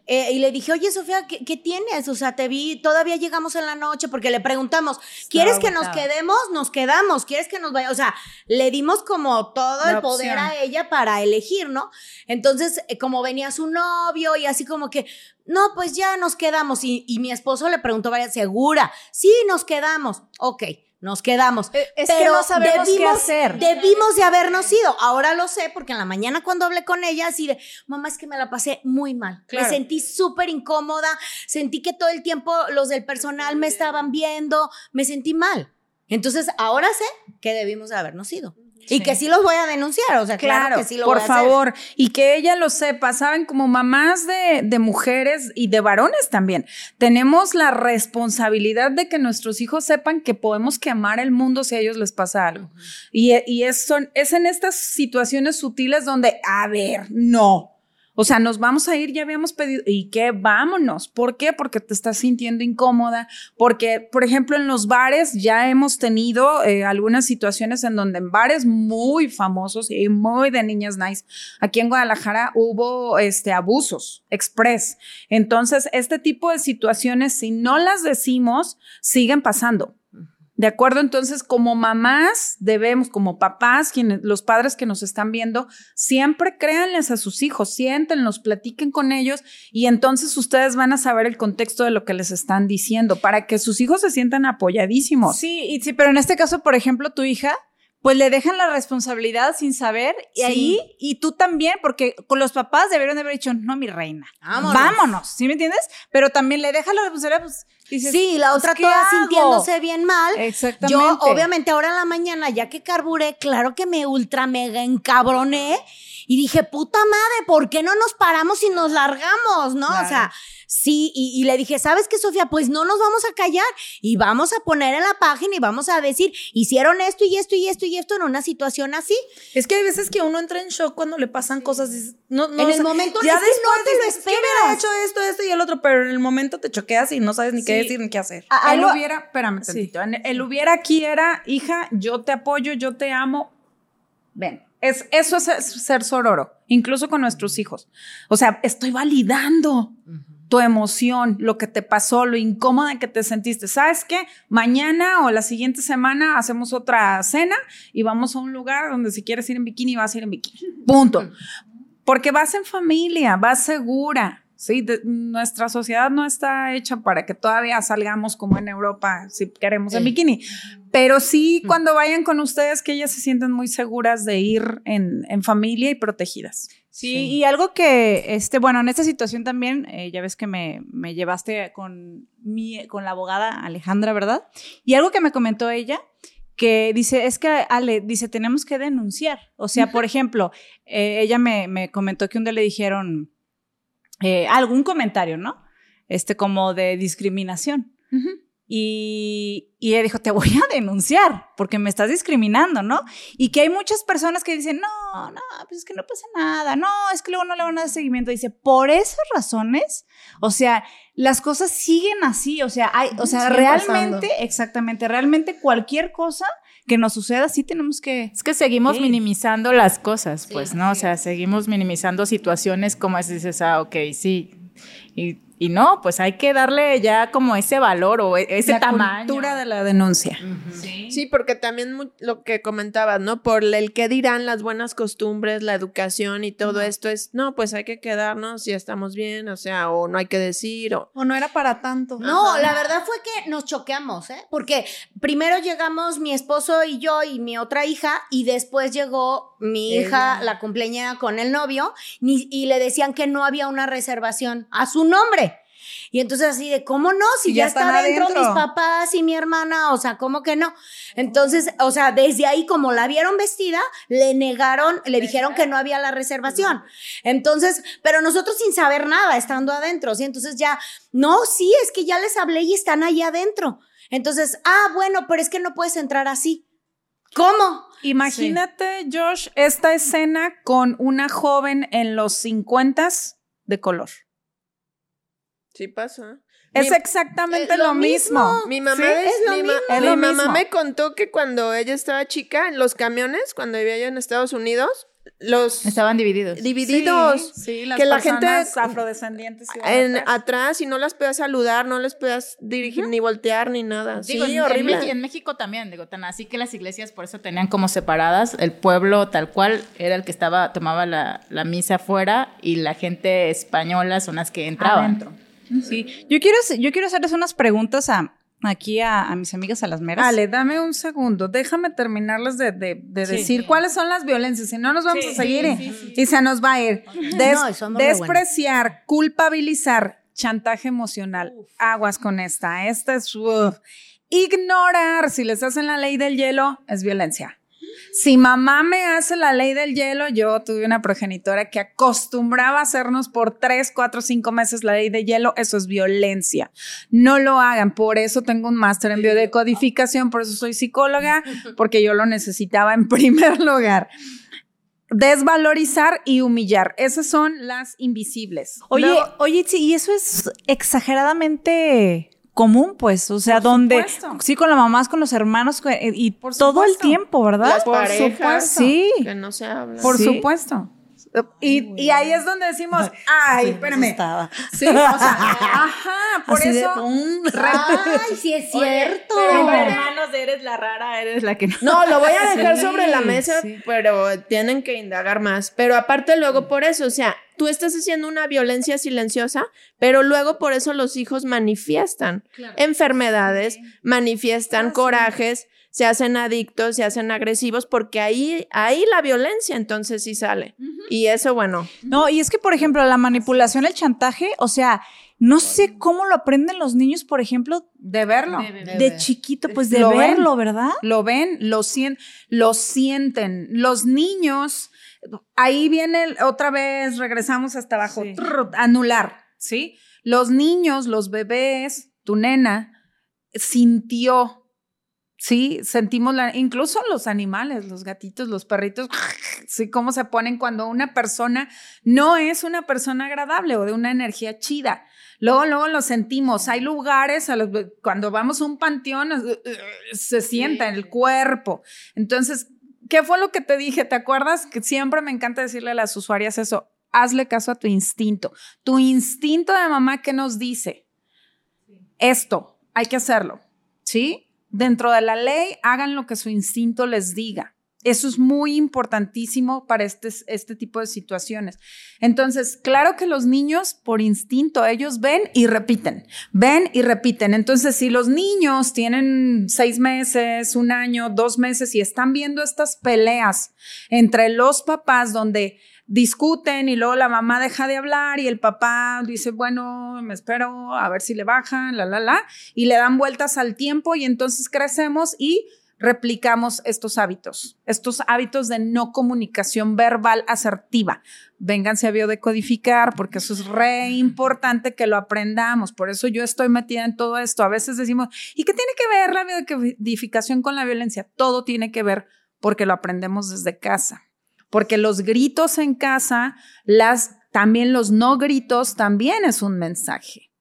eh, y le dije, oye, Sofía, ¿qué, qué tienes? O sea, te vi, todavía llegamos en la noche porque le preguntamos, ¿quieres que nos quedemos? Nos quedamos, ¿quieres que nos vayamos? O sea, le dimos como todo La el poder opción. a ella para elegir, ¿no? Entonces, eh, como venía su novio y así como que, no, pues ya nos quedamos. Y, y mi esposo le preguntó, vaya, ¿segura? Sí, nos quedamos. Ok. Nos quedamos. Eh, es que no sabemos qué hacer. Debimos de habernos ido. Ahora lo sé porque en la mañana cuando hablé con ella, así de, mamá, es que me la pasé muy mal. Claro. Me sentí súper incómoda. Sentí que todo el tiempo los del personal me estaban viendo. Me sentí mal. Entonces, ahora sé que debimos de habernos ido. Y que sí los voy a denunciar. O sea, claro, Claro, que sí lo por voy a hacer. favor, y que ella lo sepa, saben, como mamás de, de mujeres y de varones también, tenemos la responsabilidad de que nuestros hijos sepan que podemos quemar el mundo si a ellos les pasa algo. Y, y es, son- es en estas situaciones sutiles donde, a ver, no. O sea, nos vamos a ir, ya habíamos pedido, ¿y qué? Vámonos. ¿Por qué? Porque te estás sintiendo incómoda, porque, por ejemplo, en los bares ya hemos tenido eh, algunas situaciones en donde en bares muy famosos y muy de niñas nice, aquí en Guadalajara hubo este, abusos express. Entonces, este tipo de situaciones, si no las decimos, siguen pasando. ¿De acuerdo? Entonces, como mamás, debemos, como papás, quienes, los padres que nos están viendo, siempre créanles a sus hijos, siéntenlos, platiquen con ellos y entonces ustedes van a saber el contexto de lo que les están diciendo para que sus hijos se sientan apoyadísimos. Sí, y sí, pero en este caso, por ejemplo, tu hija, pues le dejan la responsabilidad sin saber y Sí. ahí, y tú también, porque con los papás debieron de haber dicho, no, mi reina, Vámonos. vámonos, ¿sí me entiendes? Pero también le dejan la responsabilidad, pues dices, Sí, la pues, otra ¿qué toda hago? sintiéndose bien mal. Exactamente. Yo, obviamente, ahora en la mañana, ya que carburé, claro que me ultra mega encabroné y dije, puta madre, ¿por qué no nos paramos y nos largamos? ¿No? O sea, sí, y, y le dije, ¿sabes qué, Sofía? Pues no nos vamos a callar y vamos a poner en la página y vamos a decir, hicieron esto y esto y esto y esto en una situación así. Es que hay veces que uno entra en shock cuando le pasan cosas. No, no, En o el sea, momento ya es después no te lo dices, ¿qué hubiera esperas. hecho esto, esto y el otro, pero en el momento te choqueas y no sabes ni qué Sí. decir ni qué hacer. A- El algo- hubiera, espérame tantito, en- el hubiera aquí era, hija, yo te apoyo, yo te amo. Ven, es, eso es ser sororo, incluso con nuestros hijos. O sea, estoy validando tu emoción, lo que te pasó, lo incómoda que te sentiste. ¿Sabes qué? Mañana o la siguiente semana hacemos otra cena y vamos a un lugar donde si quieres ir en bikini, vas a ir en bikini. Punto. Porque vas en familia, vas segura. Sí, De- nuestra sociedad no está hecha para que todavía salgamos como en Europa si queremos en bikini. Pero sí, cuando vayan con ustedes, que ellas se sienten muy seguras de ir en, en familia y protegidas. Sí, y algo que, este, bueno, en esta situación también, eh, ya ves que me, me llevaste con, mi, con la abogada Alejandra, ¿verdad? Y algo que me comentó ella, que dice, es que Ale, dice, tenemos que denunciar. O sea, por ejemplo, eh, ella me, me comentó que un día le dijeron eh, algún comentario, ¿no? Este, como de discriminación. Y, y ella dijo, te voy a denunciar porque me estás discriminando, ¿no? Y que hay muchas personas que dicen, no, no, pues es que no pasa nada, no, es que luego no le van a dar seguimiento. Dice, por esas razones, o sea, las cosas siguen así, o sea, hay, o sea, realmente, pasando. exactamente, realmente cualquier cosa que nos suceda, sí tenemos que... Es que seguimos Sí. minimizando las cosas, pues, ¿no? O sea, seguimos minimizando situaciones como es, dices, ah, ok, sí. Y, y no, pues hay que darle ya como ese valor o e- ese la tamaño. cultura de la denuncia. Sí, porque también lo que comentabas, ¿no? Por el que dirán las buenas costumbres, la educación y todo esto es, no, pues hay que quedarnos y estamos bien, o sea, o no hay que decir, o... O no era para tanto. No, la verdad fue que nos choqueamos, ¿eh? Porque primero llegamos mi esposo y yo y mi otra hija, y después llegó mi hija, la cumpleañera, con el novio, ni- y le decían que no había una reservación a su nombre. Y entonces así de, ¿cómo no? Si ya, está adentro. mis papás y mi hermana, o sea, ¿cómo que no? Entonces, o sea, desde ahí como la vieron vestida, le negaron, le dijeron que no había la reservación. Entonces, pero nosotros sin saber nada, estando adentro, ¿sí? Entonces ya, no, sí, es que ya les hablé y están ahí adentro. Entonces, ah, bueno, pero es que no puedes entrar así. ¿Cómo? Imagínate, Josh, esta escena con una joven en los 50 de color. Sí pasa. Es Mi- exactamente es lo lo mismo. mismo. Mi mamá, Sí, es, es lo mi, ma- mismo. Es mi lo mamá mismo. me contó que cuando ella estaba chica, en los camiones, cuando vivía yo en Estados Unidos, los Estaban divididos. divididos Sí, sí, las que la gente afrodescendientes en atrás. atrás y no las podías saludar, no les podías dirigir ni voltear ni nada. Digo, sí, en, horrible. En, México también, digo, tan así que las iglesias por eso tenían como separadas, el pueblo tal cual era el que estaba, tomaba la, la misa afuera y la gente española son las que entraban. Adentro. Sí, yo quiero, yo quiero hacerles unas preguntas a, aquí a, a mis amigas a las meras. Ale, dame un segundo. Déjame terminarles de, de- de Sí. decir cuáles son las violencias. Si no, nos vamos Sí, a seguir sí, y- sí, sí. y se nos va a ir. Des- No, despreciar, culpabilizar, chantaje emocional. Aguas con esta. Esta es. uf. Ignorar, si les hacen la ley del hielo, es violencia. Si mamá me hace la ley del hielo, yo tuve una progenitora que acostumbraba a hacernos por tres, cuatro, cinco meses la ley de hielo, eso es violencia. No lo hagan, por eso tengo un máster en biodecodificación, por eso soy psicóloga, porque yo lo necesitaba en primer lugar. desvalorizar y humillar. Esas son las invisibles. Oye, Luego- oye, sí, y eso es exageradamente común, pues, o sea, Por donde supuesto. sí con las mamás, con los hermanos eh, y Por todo el tiempo, ¿verdad? Las Por parejas supuesto. Sí. que no se hablan. Por Sí. supuesto. Y, y ahí es donde decimos, ay, espérame. Estaba. Sí, o sea, ajá, por Así de, eso. pum. Ay, sí es cierto. Pero hermanos, eres la rara, eres la que no. No, lo voy a dejar sobre la Sí, mesa, sí. pero tienen que indagar más. Pero aparte luego por eso, o sea, tú estás haciendo una violencia silenciosa, pero luego por eso los hijos manifiestan enfermedades, manifiestan corajes, se hacen adictos, se hacen agresivos, porque ahí, ahí la violencia entonces sí sale. Y eso, bueno, No, y es que, por ejemplo, la manipulación, el chantaje, o sea, no sé cómo lo aprenden los niños, por ejemplo, De verlo. de chiquito, pues de Lo ven. verlo, ¿verdad? Lo ven, lo, sien- lo sienten. Los niños, ahí viene el- otra vez, regresamos hasta abajo, Sí. trrr, anular, ¿sí? Los niños, los bebés, tu nena, sintió, ¿sí? Sentimos, la, incluso los animales, los gatitos, los perritos, ¿sí? Cómo se ponen cuando una persona no es una persona agradable o de una energía chida. Luego, luego lo sentimos. Hay lugares, a los- cuando vamos a un panteón, eh, eh, se sienta en el cuerpo. Entonces, ¿qué fue lo que te dije? ¿Te acuerdas? Que siempre me encanta decirle a las usuarias eso. Hazle caso a tu instinto. Tu instinto de mamá, ¿qué nos dice? Esto, hay que hacerlo. ¿Sí? Dentro de la ley, hagan lo que su instinto les diga. Eso es muy importantísimo para este, este tipo de situaciones. Entonces, claro que los niños, por instinto, ellos ven y repiten, ven y repiten. Entonces, si los niños tienen seis meses, un año, dos meses y están viendo estas peleas entre los papás donde discuten y luego la mamá deja de hablar y el papá dice, bueno, me espero a ver si le bajan, la, la, la, y le dan vueltas al tiempo y entonces crecemos y replicamos estos hábitos, estos hábitos de no comunicación verbal asertiva. Vénganse a biodecodificar porque eso es re importante que lo aprendamos. Por eso yo estoy metida en todo esto. A veces decimos, ¿y qué tiene que ver la biodecodificación con la violencia? Todo tiene que ver porque lo aprendemos desde casa. Porque los gritos en casa, las, también los no gritos, también es un mensaje.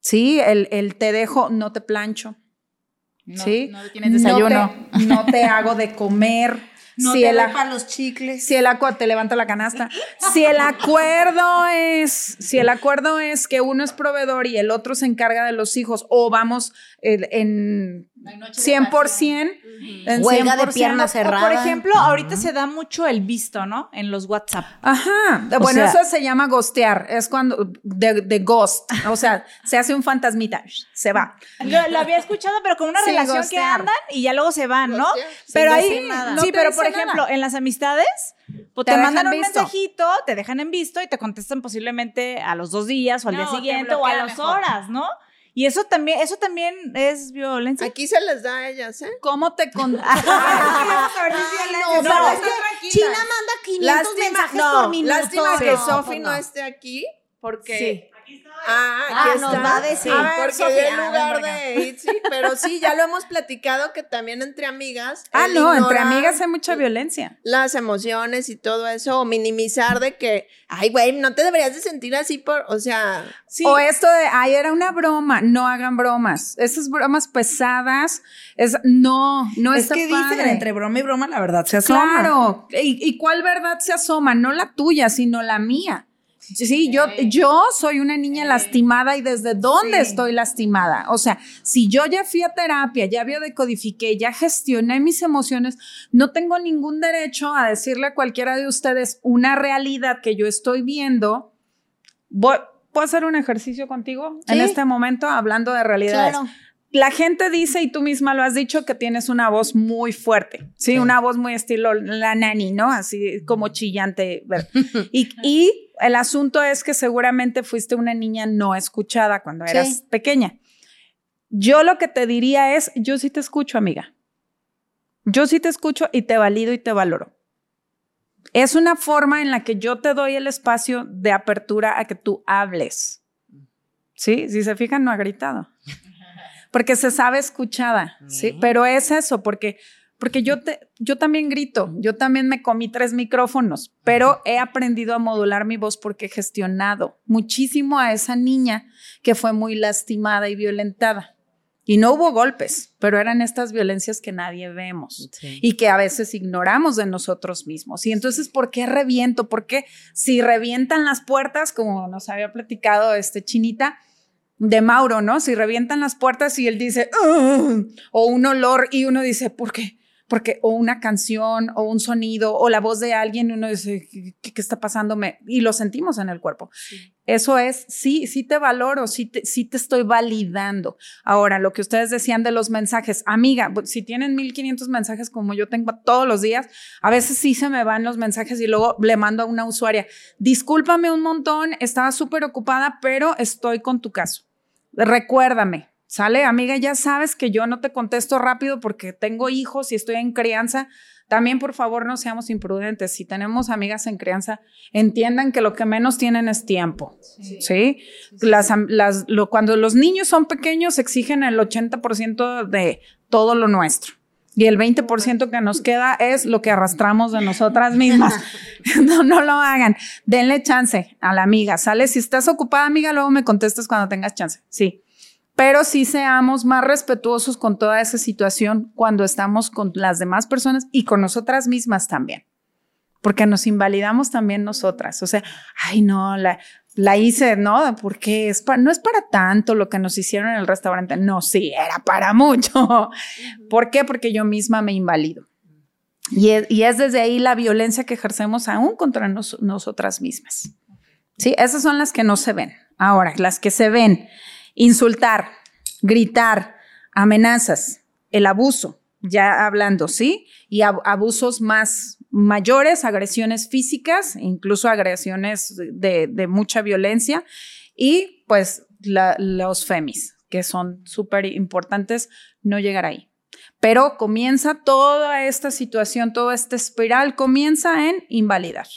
Sí, el, el te dejo, no te plancho. No, ¿sí? no tienes desayuno. No te, no te hago de comer. No si, te el, para los chicles. si el acuerdo te levanta la canasta. Si el acuerdo es, si el acuerdo es que uno es proveedor y el otro se encarga de los hijos, o vamos eh, en Hay noche de 100%, en Huelga de 100%, pierna O, cerrada. por ejemplo, ahorita se da mucho el visto, ¿no? En los WhatsApp. Ajá. O bueno, sea- eso se llama ghostear. Es cuando de, de ghost. O sea, se hace un fantasmita, se va. Lo, lo había escuchado, pero con una Sí, relación que andan y ya luego se van, ¿no? Ghostear. Pero Sin ahí, sí, No pero por nada. ejemplo, en las amistades, pues Te mandan un visto. mensajito, te dejan en visto y te contestan posiblemente a los dos días o al No, día te siguiente o a las mejor. horas, ¿no? Y eso también, eso también es violencia. aquí se les da a ellas, ¿eh? ¿Cómo te con... No, No, pero es está que tranquila. China manda 500 mensajes no, por minuto. lástima que No, Sofi no. no. esté aquí porque Sí. Ah, Ah, aquí nos está. va a decir. A ver, porque Sofía, lugar de Itzy, pero sí, ya lo hemos platicado que también entre amigas. Ah, no, entre amigas hay mucha violencia. Las emociones y todo eso, o minimizar de que, ay, güey, no te deberías de sentir así por, o sea, O esto de, ay, era una broma, no hagan bromas. Esas bromas pesadas, es, no, no es está que dicen padre. entre broma y broma, la verdad se asoma. Claro. ¿Y, y cuál verdad se asoma? No la tuya, sino la mía. Sí, yo, yo soy una niña lastimada y desde dónde estoy lastimada. O sea, si yo ya fui a terapia, ya biodecodifiqué, ya gestioné mis emociones, no tengo ningún derecho a decirle a cualquiera de ustedes una realidad que yo estoy viendo. Voy- ¿Puedo hacer un ejercicio contigo en este momento hablando de realidades? Claro. La gente dice, y tú misma lo has dicho, que tienes una voz muy fuerte, ¿sí? Una voz muy estilo la nani, ¿no? Así como chillante. y el asunto es que seguramente fuiste una niña no escuchada cuando eras Sí. pequeña. Yo lo que te diría es, yo sí te escucho, amiga. Yo sí te escucho y te valido y te valoro. Es una forma en la que yo te doy el espacio de apertura a que tú hables. Sí, si se fijan, no ha gritado porque se sabe escuchada, ¿sí? Pero es eso, porque porque yo, te, yo también grito, yo también me comí tres micrófonos, pero he aprendido a modular mi voz porque he gestionado muchísimo a esa niña que fue muy lastimada y violentada. Y no hubo golpes, pero eran estas violencias que nadie vemos y que a veces ignoramos de nosotros mismos. Y entonces, ¿por qué reviento? Porque si revientan las puertas, como nos había platicado este chinita de Mauro, ¿no? Si revientan las puertas y él dice, o un olor y uno dice, ¿por qué? Porque o una canción o un sonido o la voz de alguien, uno dice, ¿qué, qué está pasándome? Y lo sentimos en el cuerpo. Eso es, sí, sí te valoro, sí te, sí te estoy validando. Ahora, lo que ustedes decían de los mensajes, amiga, bu- si tienen 1500 mensajes como yo tengo todos los días, a veces sí se me van los mensajes y luego le mando a una usuaria, discúlpame un montón, estaba súper ocupada, pero estoy con tu caso. Recuérdame, ¿sale? Amiga, ya sabes que yo no te contesto rápido porque tengo hijos y estoy en crianza. También, por favor, no seamos imprudentes. Si tenemos amigas en crianza, entiendan que lo que menos tienen es tiempo. Sí. Las, am- las, lo, cuando los niños son pequeños, exigen el 80% de todo lo nuestro. Y el 20% que nos queda es lo que arrastramos de nosotras mismas. no, no lo hagan. Denle chance a la amiga. Sale, si estás ocupada, amiga, luego me contestas cuando tengas chance. Sí. Pero sí seamos más respetuosos con toda esa situación cuando estamos con las demás personas y con nosotras mismas también. Porque nos invalidamos también nosotras. O sea, ay, no, la, la hice, ¿no? Porque es pa- no es para tanto lo que nos hicieron en el restaurante. No, sí, era para mucho. ¿Por qué? Porque yo misma me invalido. Y es, y es desde ahí la violencia que ejercemos aún contra nos- nosotras mismas. Sí, esas son las que no se ven. Ahora, las que se ven, insultar, gritar, amenazas, el abuso, ya hablando, ¿sí? Y ab- abusos más mayores, agresiones físicas, incluso agresiones de, de mucha violencia, y pues la- los femis, que son súper importantes, no llegar ahí. Pero comienza toda esta situación, toda esta espiral, comienza en invalidar.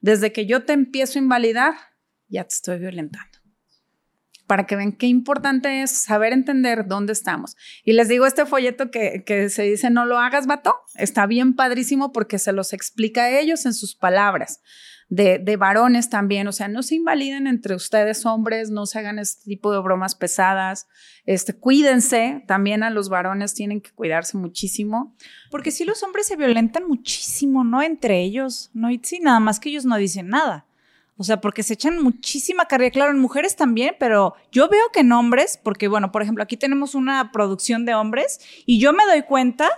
Desde que yo te empiezo a invalidar, ya te estoy violentando. Para que vean qué importante es saber entender dónde estamos. Y les digo, este folleto que, que se dice no lo hagas, vato, está bien padrísimo porque se los explica a ellos en sus palabras. De, de varones también, o sea, no se invaliden entre ustedes hombres, no se hagan este tipo de bromas pesadas, este, cuídense, también a los varones tienen que cuidarse muchísimo. Porque sí los hombres se violentan muchísimo, ¿no? Entre ellos, ¿no? Y sí, nada más que ellos no dicen nada. O sea, porque se echan muchísima carga, claro, en mujeres también, pero yo veo que en hombres, porque bueno, por ejemplo, aquí tenemos una producción de hombres y yo me doy cuenta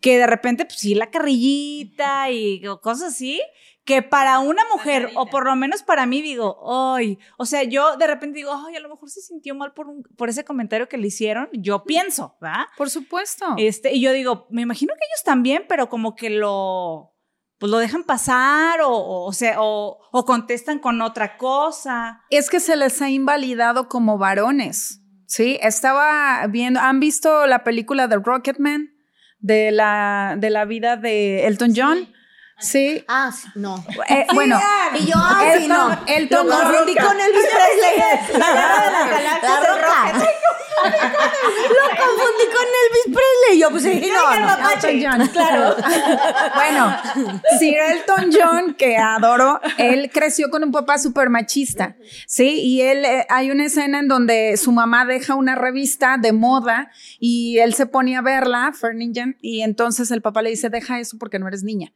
que de repente, pues sí, la carrillita y cosas así, que para una mujer, o por lo menos para mí, digo, ay, o sea, yo de repente digo, ay, a lo mejor se sintió mal por, un- por ese comentario que le hicieron, yo pienso, ¿verdad? Por supuesto. Este, y yo digo, me imagino que ellos también, pero como que lo, pues lo dejan pasar o, o, sea, o, o contestan con otra cosa. Es que se les ha invalidado como varones. Sí, estaba viendo, ¿han visto la película de Rocketman? De la, de la vida de Elton John. Sí. Ah, sí, no. Eh, bueno, Y yo, ah, sí, Elton, no. Elton Lo confundí con Elvis Presley. La roca. Lo confundí con Elvis Presley. Yo, pues sí, no, no. Elton John, claro. bueno, Sir Elton John, que adoro, él creció con un papá súper machista, ¿sí? Y él, eh, hay una escena en donde su mamá deja una revista de moda y él se pone a verla, Ferningen, y entonces el papá le dice, deja eso porque no eres niña.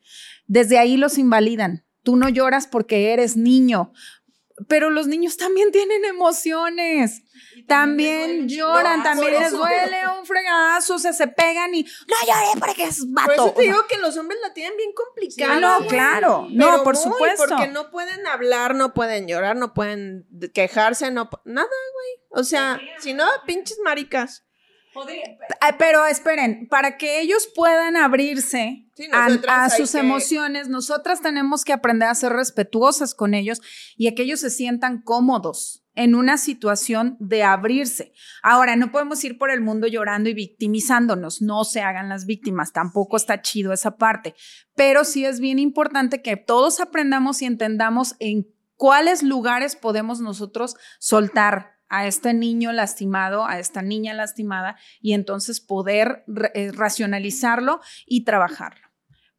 Desde ahí los invalidan. Tú no lloras porque eres niño. Pero los niños también tienen emociones. También lloran, también les duele un fregadazo, o sea, se pegan y no lloré porque es Por vato. eso te digo que los hombres la tienen bien complicada. No, güey. claro. Pero No, por muy, supuesto. Porque no pueden hablar, no pueden llorar, no pueden quejarse, no nada, güey. O sea, si no, pinches maricas. Ay, Pero esperen, para que ellos puedan abrirse Sí, a, sus que- emociones, nosotras tenemos que aprender a ser respetuosas con ellos y a que ellos se sientan cómodos en una situación de abrirse. Ahora, no podemos ir por el mundo llorando y victimizándonos, no se hagan las víctimas, tampoco está chido esa parte, pero sí es bien importante que todos aprendamos y entendamos en cuáles lugares podemos nosotros soltar a este niño lastimado, a esta niña lastimada, y entonces poder eh, racionalizarlo y trabajarlo.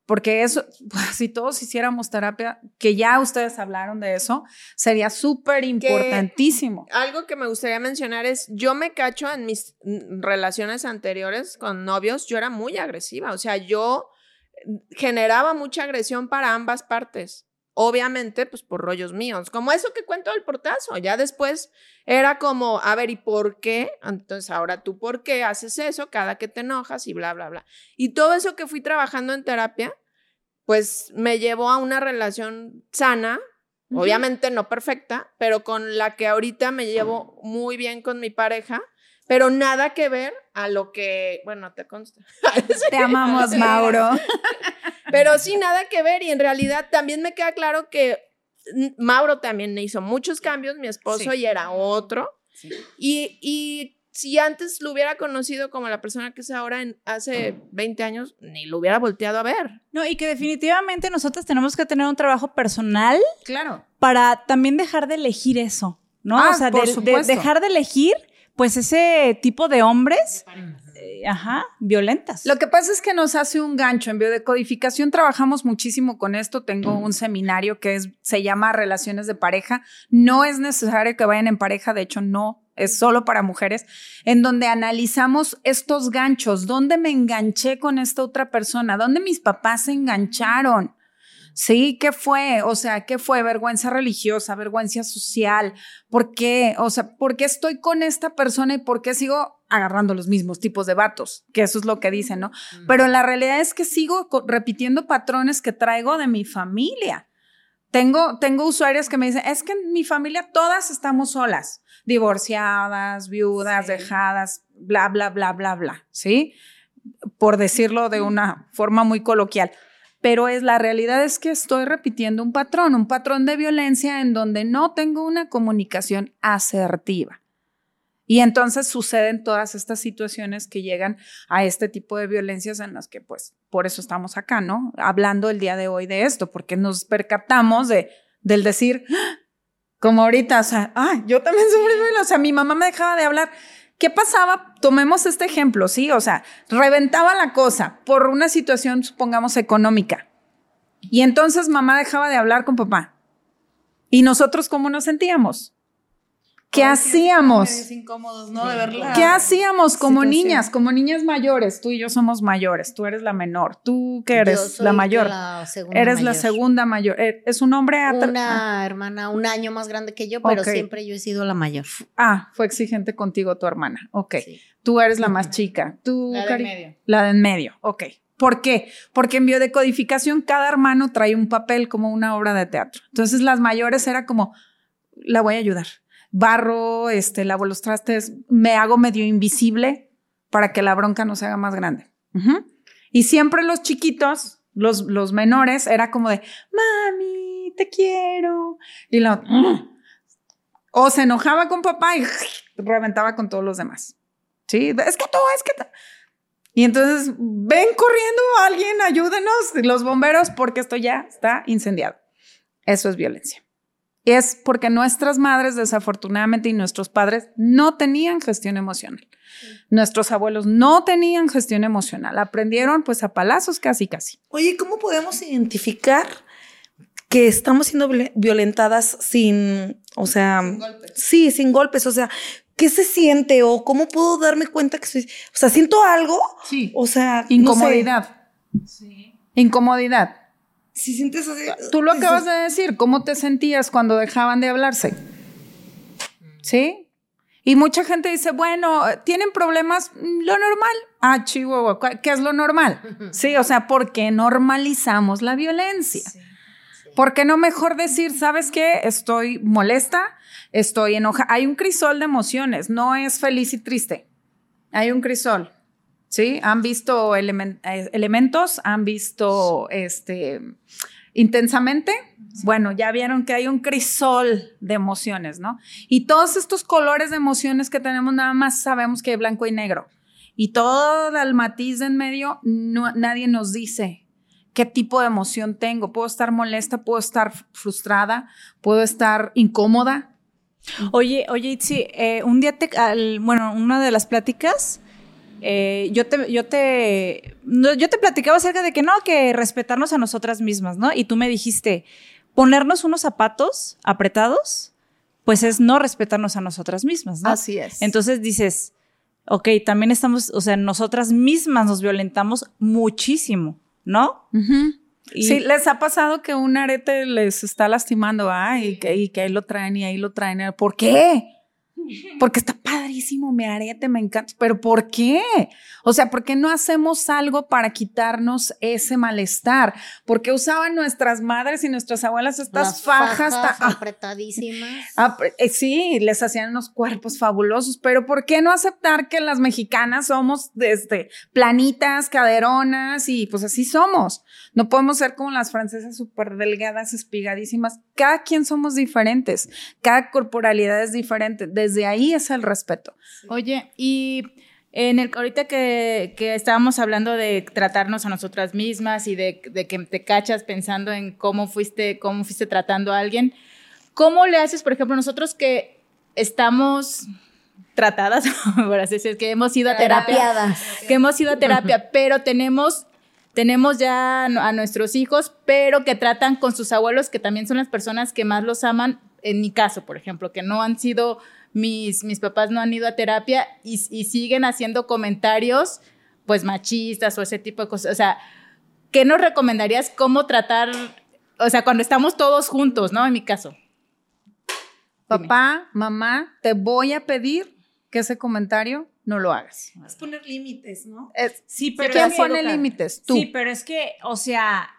Porque eso, si todos hiciéramos terapia, que ya ustedes hablaron de eso, sería súper importantísimo. Algo que me gustaría mencionar es, yo me cacho en mis relaciones anteriores con novios, yo era muy agresiva, o sea, yo generaba mucha agresión para ambas partes. Obviamente, pues por rollos míos, como eso que cuento del portazo. Ya después era como, a ver, ¿y por qué? Entonces, ahora tú, ¿por qué haces eso cada que te enojas y bla, bla, bla? Y todo eso que fui trabajando en terapia, pues me llevó a una relación sana, obviamente no perfecta, pero con la que ahorita me llevo muy bien con mi pareja, pero nada que ver a lo que, bueno, te consta. Te amamos, Mauro. pero sí, nada que ver y en realidad también me queda claro que Mauro también hizo muchos cambios, mi esposo, y era otro. Y, y si antes lo hubiera conocido como la persona que es ahora en, hace 20 años, ni lo hubiera volteado a ver. No, y que definitivamente nosotros tenemos que tener un trabajo personal. Claro. Para también dejar de elegir eso, ¿no? Ah, o sea, por de, dejar de elegir, pues, ese tipo de hombres, ajá, violentas. Lo que pasa es que nos hace un gancho. En biodecodificación trabajamos muchísimo con esto. Tengo un seminario que es, se llama Relaciones de Pareja. No es necesario que vayan en pareja, de hecho, no es solo para mujeres, en donde analizamos estos ganchos. ¿Dónde me enganché con esta otra persona? ¿Dónde mis papás se engancharon? Sí, ¿qué fue? O sea, ¿qué fue? Vergüenza religiosa, vergüenza social. ¿Por qué? O sea, ¿por qué estoy con esta persona y por qué sigo agarrando los mismos tipos de vatos? Que eso es lo que dicen, ¿no? Pero la realidad es que sigo repitiendo patrones que traigo de mi familia. Tengo, tengo usuarios que me dicen, es que en mi familia todas estamos solas, divorciadas, viudas, dejadas, bla, bla, bla, bla, bla, ¿sí? Por decirlo de una forma muy coloquial. Pero es la realidad es que estoy repitiendo un patrón, un patrón de violencia en donde no tengo una comunicación asertiva. Y entonces suceden todas estas situaciones que llegan a este tipo de violencias en las que, pues, por eso estamos acá, ¿no? Hablando el día de hoy de esto, porque nos percatamos de, del decir, ¡Ah! como ahorita, o sea, ah, yo también sufrí violencia, o sea, mi mamá me dejaba de hablar. ¿Qué pasaba? Tomemos este ejemplo, ¿sí? O sea, reventaba la cosa por una situación, supongamos, económica. Y entonces mamá dejaba de hablar con papá. ¿Y nosotros cómo nos sentíamos? ¿Qué hacíamos? incómodos, ¿no? De verla. ¿Qué hacíamos como situación. niñas, como niñas mayores? Tú y yo somos mayores, tú eres la menor, tú que eres Yo soy la mayor, la segunda eres la mayor. segunda mayor. Eh, Es un hombre Una hermana un año más grande que yo, pero siempre yo he sido la mayor. Ah, fue exigente contigo tu hermana. Ok. Sí. Tú eres la más chica. Tú, La del Cari? medio. La de en medio. Ok. ¿Por qué? Porque en biodecodificación cada hermano trae un papel como una obra de teatro. Entonces las mayores era como, la voy a ayudar. Barro, este, lavo los trastes, me hago medio invisible para que la bronca no se haga más grande. Y siempre los chiquitos, los, los menores, era como de, mami, te quiero. Y la, o se enojaba con papá y reventaba con todos los demás. Sí, es que tú, es que. Y entonces, ven corriendo alguien, ayúdenos, los bomberos, porque esto ya está incendiado. Eso es violencia. Es porque nuestras madres, desafortunadamente, y nuestros padres no tenían gestión emocional. Nuestros abuelos no tenían gestión emocional. Aprendieron pues a palazos casi, casi. Oye, ¿cómo podemos identificar que estamos siendo viol- violentadas sin, o sea, sí, sin golpes? O sea, ¿qué se siente o cómo puedo darme cuenta que estoy, o sea, siento algo? Sí. O sea, no sé. Incomodidad. Incomodidad. Si sientes así, Tú lo acabas de decir, ¿cómo te sentías cuando dejaban de hablarse? ¿Sí? Y mucha gente dice, bueno, ¿tienen problemas? Lo normal. Ah, chihuahua, ¿cu- ¿qué es lo normal? Sí, o sea, ¿por qué normalizamos la violencia? ¿Por qué no mejor decir, sabes qué? Estoy molesta, estoy enojada. Hay un crisol de emociones, no es feliz y triste. Hay un crisol. ¿Sí? Han visto eh, elementos, han visto este intensamente. Bueno, ya vieron que hay un crisol de emociones, ¿no? Y todos estos colores de emociones que tenemos, nada más sabemos que hay blanco y negro. Y todo el matiz de en medio, no- nadie nos dice qué tipo de emoción tengo. Puedo estar molesta, puedo estar frustrada, puedo estar incómoda. Oye, oye, Itzi, eh, un día te, al- bueno, una de las pláticas, eh, yo te, yo te, yo te platicaba acerca de que no, que respetarnos a nosotras mismas, ¿no? Y tú me dijiste, ponernos unos zapatos apretados, pues es no respetarnos a nosotras mismas, ¿no? Así es. Entonces dices, ok, también estamos, o sea, nosotras mismas nos violentamos muchísimo, ¿no? Y- Sí, les ha pasado que un arete les está lastimando, ¿ah? Y que, y que ahí lo traen y ahí lo traen. ¿Por qué? Porque está padrísimo mi arete, me encanta. Pero ¿por qué? O sea, ¿por qué no hacemos algo para quitarnos ese malestar? ¿Por qué usaban nuestras madres y nuestras abuelas estas Las fajas, apretadísimas. Ah, pre- eh, sí, les hacían unos cuerpos fabulosos, pero ¿por qué no aceptar que las mexicanas somos desde planitas, caderonas y pues así somos? No podemos ser como las francesas súper delgadas, espigadísimas. Cada quien somos diferentes, cada corporalidad es diferente. Desde ahí es el respeto. Oye, y en el ahorita que, que estábamos hablando de tratarnos a nosotras mismas y de, de que te cachas pensando en cómo fuiste, cómo fuiste tratando a alguien, ¿cómo le haces, por ejemplo, nosotros que estamos tratadas, por así decir, que hemos ido a terapia, Terapiadas. que hemos ido a terapia, pero tenemos tenemos ya a nuestros hijos, pero que tratan con sus abuelos, que también son las personas que más los aman. En mi caso, por ejemplo, que no han sido, mis, mis papás no han ido a terapia y, y siguen haciendo comentarios, pues machistas o ese tipo de cosas. O sea, ¿qué nos recomendarías cómo tratar, o sea, cuando estamos todos juntos, ¿no? En mi caso. Papá, mamá, te voy a pedir que ese comentario no lo hagas. Es poner límites, ¿no? Es- sí, pero ¿Quién es que- pone límites? Tú. Sí, pero es que, o sea,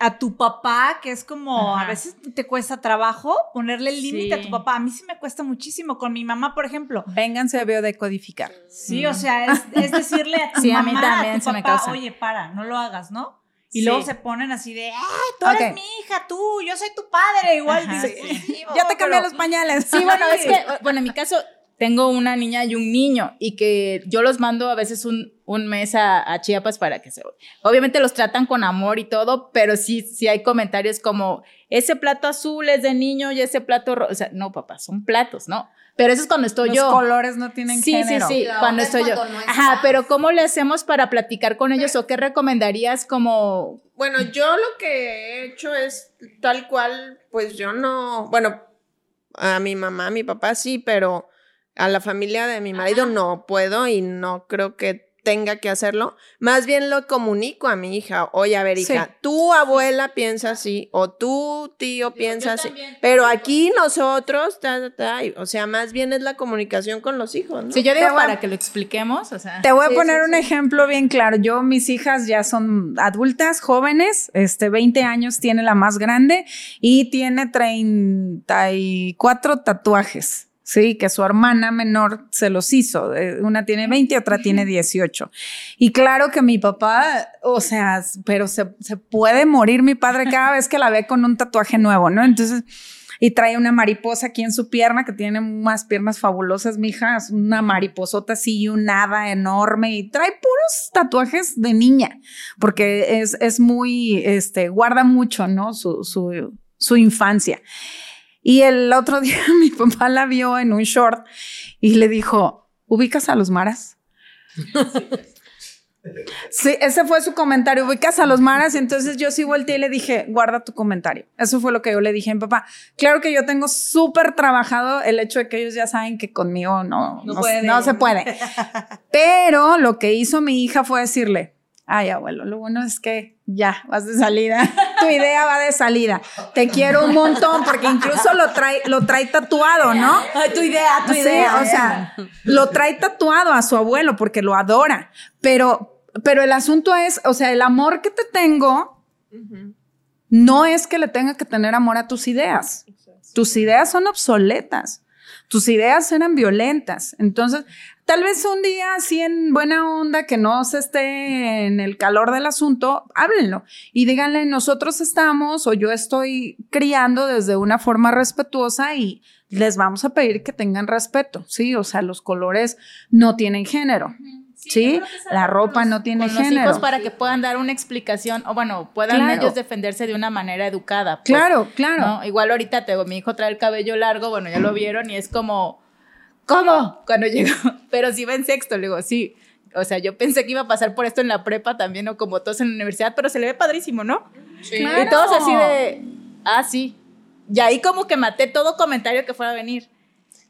a tu papá, que es como, a veces te cuesta trabajo ponerle el límite a tu Sí. papá. A mí sí me cuesta muchísimo. Con mi mamá, por ejemplo. Vénganse a biodecodificar. Sí, o sea, es, es decirle a tu Sí, a mí mamá, también a tu se me papá, causa. oye, para, no lo hagas, ¿no? Y Sí. luego se ponen así de, ¡ay, tú Ok. eres mi hija, tú, yo soy tu padre! Igual Ajá. dices, "Pues sí, Ya te pero- cambié los pañales. Sí, bueno, es que, bueno, en mi caso tengo una niña y un niño y que yo los mando a veces un, un mes a, a Chiapas para que se... Obviamente los tratan con amor y todo, pero sí, sí hay comentarios como, ese plato azul es de niño y ese plato rojo. O sea, no, papá, son platos, ¿no? Pero eso es cuando estoy Los yo. colores no tienen Sí, género. sí, sí, La cuando estoy yo. no Ajá, pero ¿cómo le hacemos para platicar con ellos o qué recomendarías como... Bueno, yo lo que he hecho es tal cual, pues yo no, bueno, a mi mamá, a mi papá sí, pero a la familia de mi marido no puedo y no creo que tenga que hacerlo. Más bien lo comunico a mi hija. Oye, a ver, hija, Sí. tu abuela piensa así o tu tío piensa así. Pero aquí nosotros, ta, ta, ta, y- o sea, más bien es la comunicación con los hijos, ¿no? Si yo digo a- para que lo expliquemos, o sea... Te voy a Sí, poner sí, un ejemplo bien claro. Yo, mis hijas ya son adultas, jóvenes, este, 20 años tiene la más grande y tiene 34 tatuajes. Sí, que su hermana menor se los hizo. Eh, Una tiene 20, otra tiene 18. Y claro que mi papá, o sea, pero se, se puede morir mi padre cada vez que la ve con un tatuaje nuevo, ¿no? Entonces, y trae una mariposa aquí en su pierna, que tiene unas piernas fabulosas, mija, es una mariposota así y un hada enorme, y trae puros tatuajes de niña, porque es, es muy, este, guarda mucho, ¿no? Su, su, su infancia. Y el otro día mi papá la vio en un short y le dijo, ¿ubicas a los maras? Sí, ese fue su comentario. Ubicas a los maras. Y entonces yo sí volteé y le dije, guarda tu comentario. Eso fue lo que yo le dije a mi papá. Claro que yo tengo súper trabajado el hecho de que ellos ya saben que conmigo no, No no, se puede. Pero lo que hizo mi hija fue decirle, ay abuelo, lo bueno es que ya vas de salida. tu idea va de salida. Te quiero un montón porque incluso lo trae, lo trae tatuado, ¿no? Ay, tu idea, tu Sí, idea. o sea, lo trae tatuado a su abuelo porque lo adora. Pero, pero el asunto es, o sea, el amor que te tengo no es que le tenga que tener amor a tus ideas. Tus ideas son obsoletas. Tus ideas eran violentas. Entonces, tal vez un día así en buena onda, que no se esté en el calor del asunto, háblenlo y díganle, nosotros estamos o yo estoy criando desde una forma respetuosa y les vamos a pedir que tengan respeto, ¿sí? O sea, los colores no tienen género. Sí, la ropa no tiene con los género. hijos para que puedan dar una explicación o bueno, puedan Claro. ellos defenderse de una manera educada. pues, Claro, claro. ¿no? Igual ahorita te digo, mi hijo trae el cabello largo, bueno, ya lo vieron y es como, ¿cómo? Cuando llegó, pero sí va en sexto, le digo, sí. O sea, yo pensé que iba a pasar por esto en la prepa también o como todos en la universidad, pero se le ve padrísimo, ¿no? Claro. Y todos así de, ah, sí. Y ahí como que maté todo comentario que fuera a venir.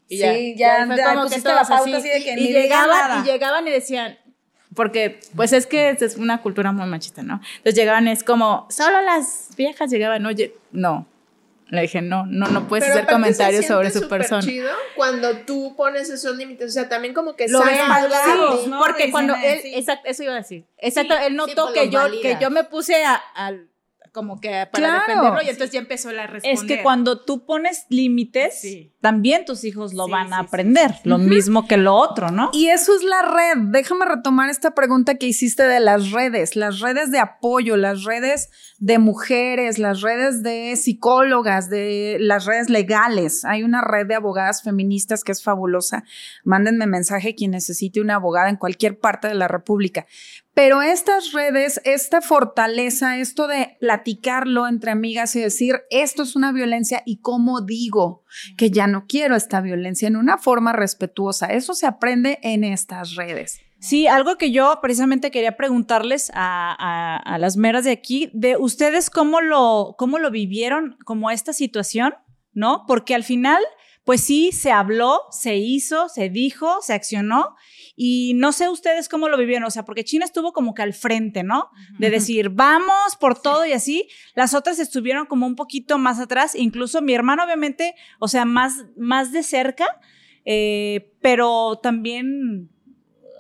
Y Sí, ya- fue ya pusiste la pauta así de que y llegaban, y llegaban y decían, porque pues es que es una cultura muy machista, ¿no? Entonces llegaban, es como, solo las viejas llegaban, oye, no. Le dije, no, no, no puedes Pero hacer comentarios se sobre su persona. chido cuando tú pones esos límites. O sea, también como que Lo valorados, ti. ¿no? Porque cuando él, sí. exacto, eso iba a decir. Exacto, él notó pues que yo, valida. que yo me puse a, al- como que para Claro. defenderlo y entonces ya empezó la responder. Es que cuando tú pones límites, Sí. también tus hijos lo Sí, van a sí, sí. aprender, lo mismo que lo otro, ¿no? Y eso es la red. Déjame retomar esta pregunta que hiciste de las redes, las redes de apoyo, las redes de mujeres, las redes de psicólogas, de las redes legales. Hay una red de abogadas feministas que es fabulosa. Mándenme mensaje quien necesite una abogada en cualquier parte de la República. Pero estas redes, esta fortaleza, esto de platicarlo entre amigas y decir, esto es una violencia y cómo digo que ya no quiero esta violencia en una forma respetuosa, eso se aprende en estas redes. Sí, algo que yo precisamente quería preguntarles a, las meras de aquí, de ustedes cómo lo, cómo lo vivieron, como esta situación, ¿no? Porque al final, pues sí, se habló, se hizo, se dijo, se accionó, y no sé ustedes cómo lo vivieron, o sea, porque China estuvo como que al frente, ¿no? De decir, vamos por todo y así, las otras estuvieron como un poquito más atrás, incluso mi hermano obviamente, o sea, más, más de cerca, eh, pero también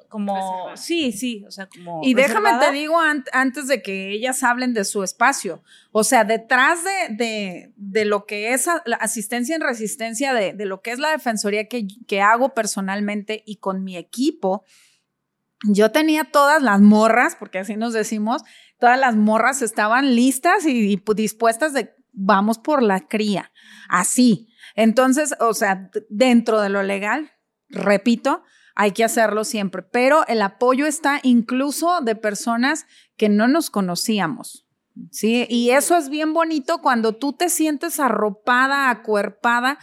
como, sí, sí, o sea, como... Y déjame te digo an- antes de que ellas hablen de su espacio, o sea, detrás de, de- de lo que es la asistencia en resistencia, de, de lo que es la defensoría que, que hago personalmente y con mi equipo, yo tenía todas las morras, porque así nos decimos, todas las morras estaban listas y, y pu- dispuestas de vamos por la cría, así. Entonces, o sea, dentro de lo legal, repito, hay que hacerlo siempre, pero el apoyo está incluso de personas que no nos conocíamos. Sí, y eso es bien bonito cuando tú te sientes arropada, acuerpada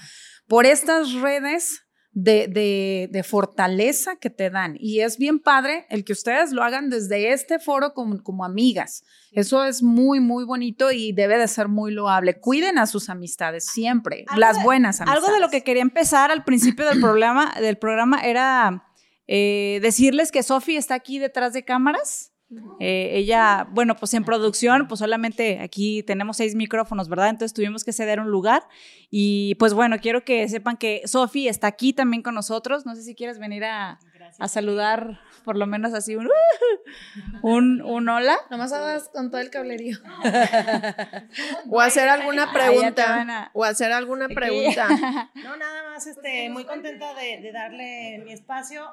por estas redes de, de- de fortaleza que te dan. Y es bien padre el que ustedes lo hagan desde este foro como, como amigas. Eso es muy, muy bonito y debe de ser muy loable. Cuiden a sus amistades siempre, Algo las buenas amistades. Algo de lo que quería empezar al principio del programa, del programa era eh, decirles que Sofi está aquí detrás de cámaras. Eh, ella, bueno, pues en producción, pues solamente aquí tenemos seis micrófonos, ¿verdad? Entonces tuvimos que ceder un lugar. Y pues bueno, quiero que sepan que Sofi está aquí también con nosotros. No sé si quieres venir a, a saludar, por lo menos así un, un, un hola. Nomás hagas con todo el cablerío. O hacer alguna pregunta. O hacer alguna pregunta. No, nada más, este, muy contenta de, de darle mi espacio.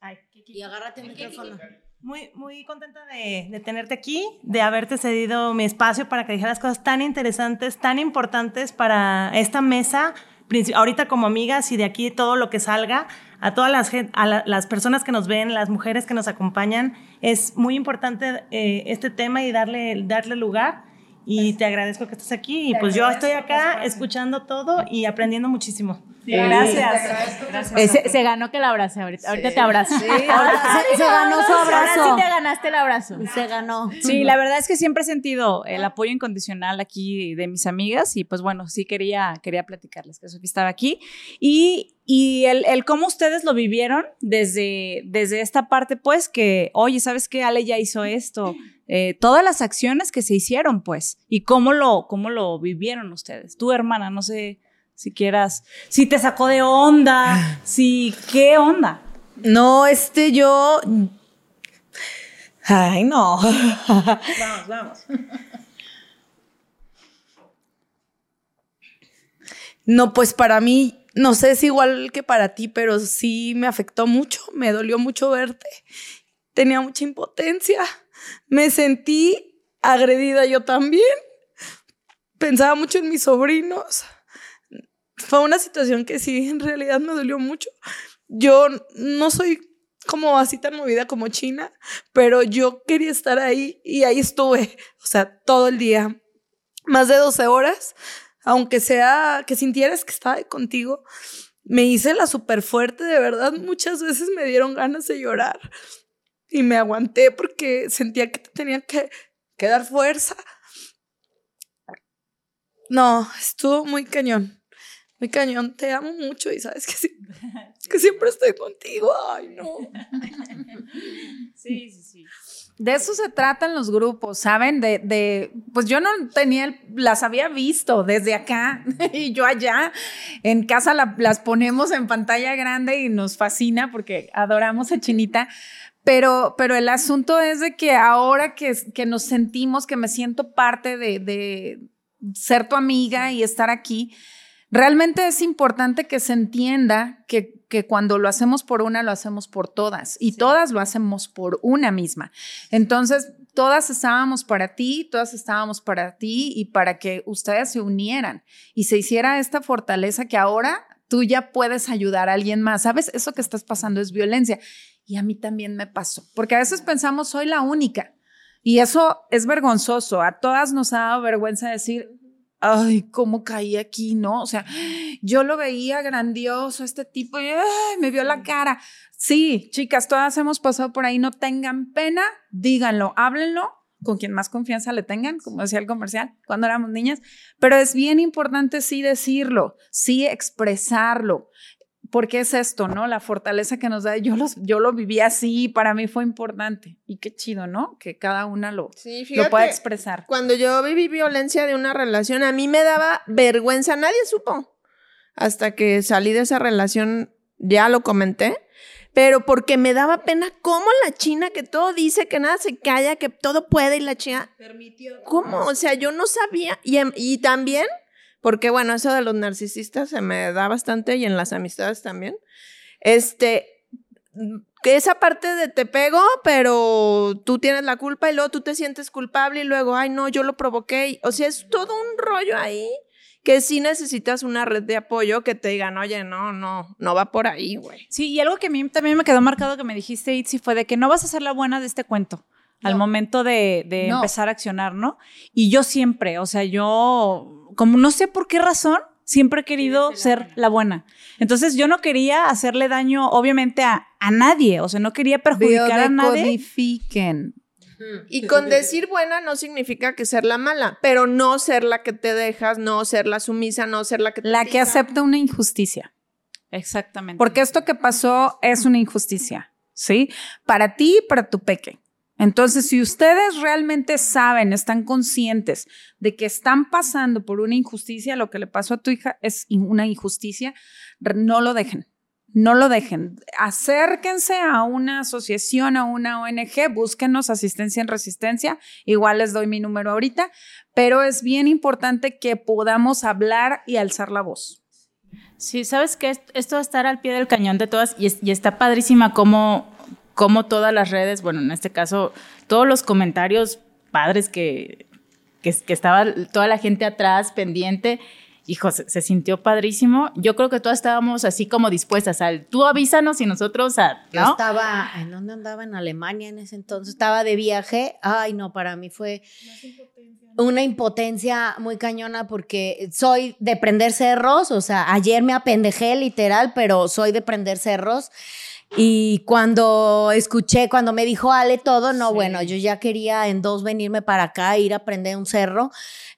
Ay, Y agárrate el micrófono. muy, muy contenta de, de tenerte aquí, de haberte cedido mi espacio para que dijeras cosas tan interesantes, tan importantes para esta mesa, ahorita como amigas y de aquí todo lo que salga, a todas las, a la- las personas que nos ven, las mujeres que nos acompañan, es muy importante eh, este tema y darle, darle lugar. Y te agradezco que estés aquí y pues yo estoy acá escuchando todo y aprendiendo muchísimo. Gracias. Eh, se, se ganó que la abrace ahorita. Ahorita te abrazo. Ahora se, se ganó su Ahora abrazo. sí te ganaste el abrazo. Se ganó. Sí, la verdad es que siempre he sentido el apoyo incondicional aquí de mis amigas y pues bueno, sí quería, quería platicarles que Sofía estaba aquí y, y el, el cómo ustedes lo vivieron desde, desde esta parte pues que, oye, ¿sabes qué? Ale ya hizo esto, Eh, todas las acciones que se hicieron pues y cómo lo, cómo lo vivieron ustedes. Tu hermana, no sé si quieras, si te sacó de onda, si, ¿qué onda? No, este yo. Ay, no. Vamos, vamos. No, pues para mí, no sé, es igual que para ti, pero sí me afectó mucho, me dolió mucho verte. Tenía mucha impotencia. Me sentí agredida yo también. Pensaba mucho en mis sobrinos. Fue una situación que sí, en realidad me dolió mucho. Yo no soy como así tan movida como China, pero yo quería estar ahí y ahí estuve, o sea, todo el día, más de 12 horas, aunque sea que sintieras que estaba contigo, me hice la súper fuerte, de verdad, muchas veces me dieron ganas de llorar y me aguanté porque sentía que tenía que, que dar fuerza. No, estuvo muy cañón. Muy cañón, te amo mucho y sabes que, sí, que siempre estoy contigo. Ay, no. Sí, sí, sí. De eso se tratan los grupos, ¿saben? De, pues yo no tenía, las había visto desde acá y yo allá. En casa las ponemos en pantalla grande y nos fascina porque adoramos a Chinita. Pero, pero el asunto es de que ahora que, que nos sentimos, que me siento parte de, de ser tu amiga y estar aquí, realmente es importante que se entienda que, que, cuando lo hacemos por una, lo hacemos por todas y todas lo hacemos por una misma. Entonces, todas estábamos para ti, todas estábamos para ti y para que ustedes se unieran y se hiciera esta fortaleza que ahora tú ya puedes ayudar a alguien más. ¿Sabes? Eso que estás pasando es violencia. Y a mí también me pasó, porque a veces pensamos, soy la única. Y eso es vergonzoso. A todas nos ha dado vergüenza decir, ay, cómo caí aquí, ¿no? O sea, yo lo veía grandioso, este tipo, y me vio la cara. Sí, chicas, todas hemos pasado por ahí, no tengan pena, díganlo, háblenlo con quien más confianza le tengan, como decía el comercial, cuando éramos niñas, pero es bien importante sí decirlo, sí expresarlo porque es esto, ¿no? La fortaleza que nos da. Yo, los, yo lo viví así, para mí fue importante. Y qué chido, ¿no? Que cada una lo, lo pueda expresar. Cuando yo viví violencia de una relación, a mí me daba vergüenza, nadie supo. Hasta que salí de esa relación, ya lo comenté, pero porque me daba pena cómo la China, que todo dice, que nada se calla, que todo puede y la China... Permitió. ¿Cómo? O sea, yo no sabía. Y, em, y también porque bueno, eso de los narcisistas se me da bastante y en las amistades también. Este, que esa parte de te pego, pero tú tienes la culpa y luego tú te sientes culpable y luego, ay, no, yo lo provoqué. O sea, es todo un rollo ahí que sí necesitas una red de apoyo que te digan, oye, no, no, no va por ahí, güey. Sí, y algo que a mí también me quedó marcado que me dijiste, Itzi, fue de que no vas a ser la buena de este cuento al momento de, empezar a accionar, ¿no? Y yo siempre, o sea, yo, como no sé por qué razón, siempre he querido ser la buena. Entonces yo no quería hacerle daño, obviamente, a, nadie, o sea, no quería perjudicar a nadie. Y con decir buena no significa que ser la mala, pero no ser la que te dejas, no ser la sumisa, no ser la que te La que acepta una injusticia. Exactamente. Porque esto que pasó es una injusticia, ¿sí? Para ti y para tu peque. Entonces, si ustedes realmente saben, están conscientes de que están pasando por una injusticia, lo que le pasó a tu hija es una injusticia, no lo dejen. No lo dejen. Acérquense a una asociación, a una ONG, búsquenos asistencia en resistencia. Igual les doy mi número ahorita, pero es bien importante que podamos hablar y alzar la voz. Sí, sabes que esto de estar al pie del cañón de todas y, y está padrísima como como todas las redes, bueno, en este caso, todos los comentarios padres que, que, estaba toda la gente atrás pendiente, hijo, se, sintió padrísimo. Yo creo que todas estábamos así como dispuestas al, tú avísanos y nosotros a, Yo estaba, ¿en dónde andaba? En Alemania en ese entonces, estaba de viaje. Ay, no, para mí fue una impotencia muy cañona porque soy de prender cerros, o sea, ayer me apendejé literal, pero soy de prender cerros. Y cuando escuché, cuando me dijo Ale todo, no, bueno, yo ya quería en dos venirme para acá, ir a prender un cerro.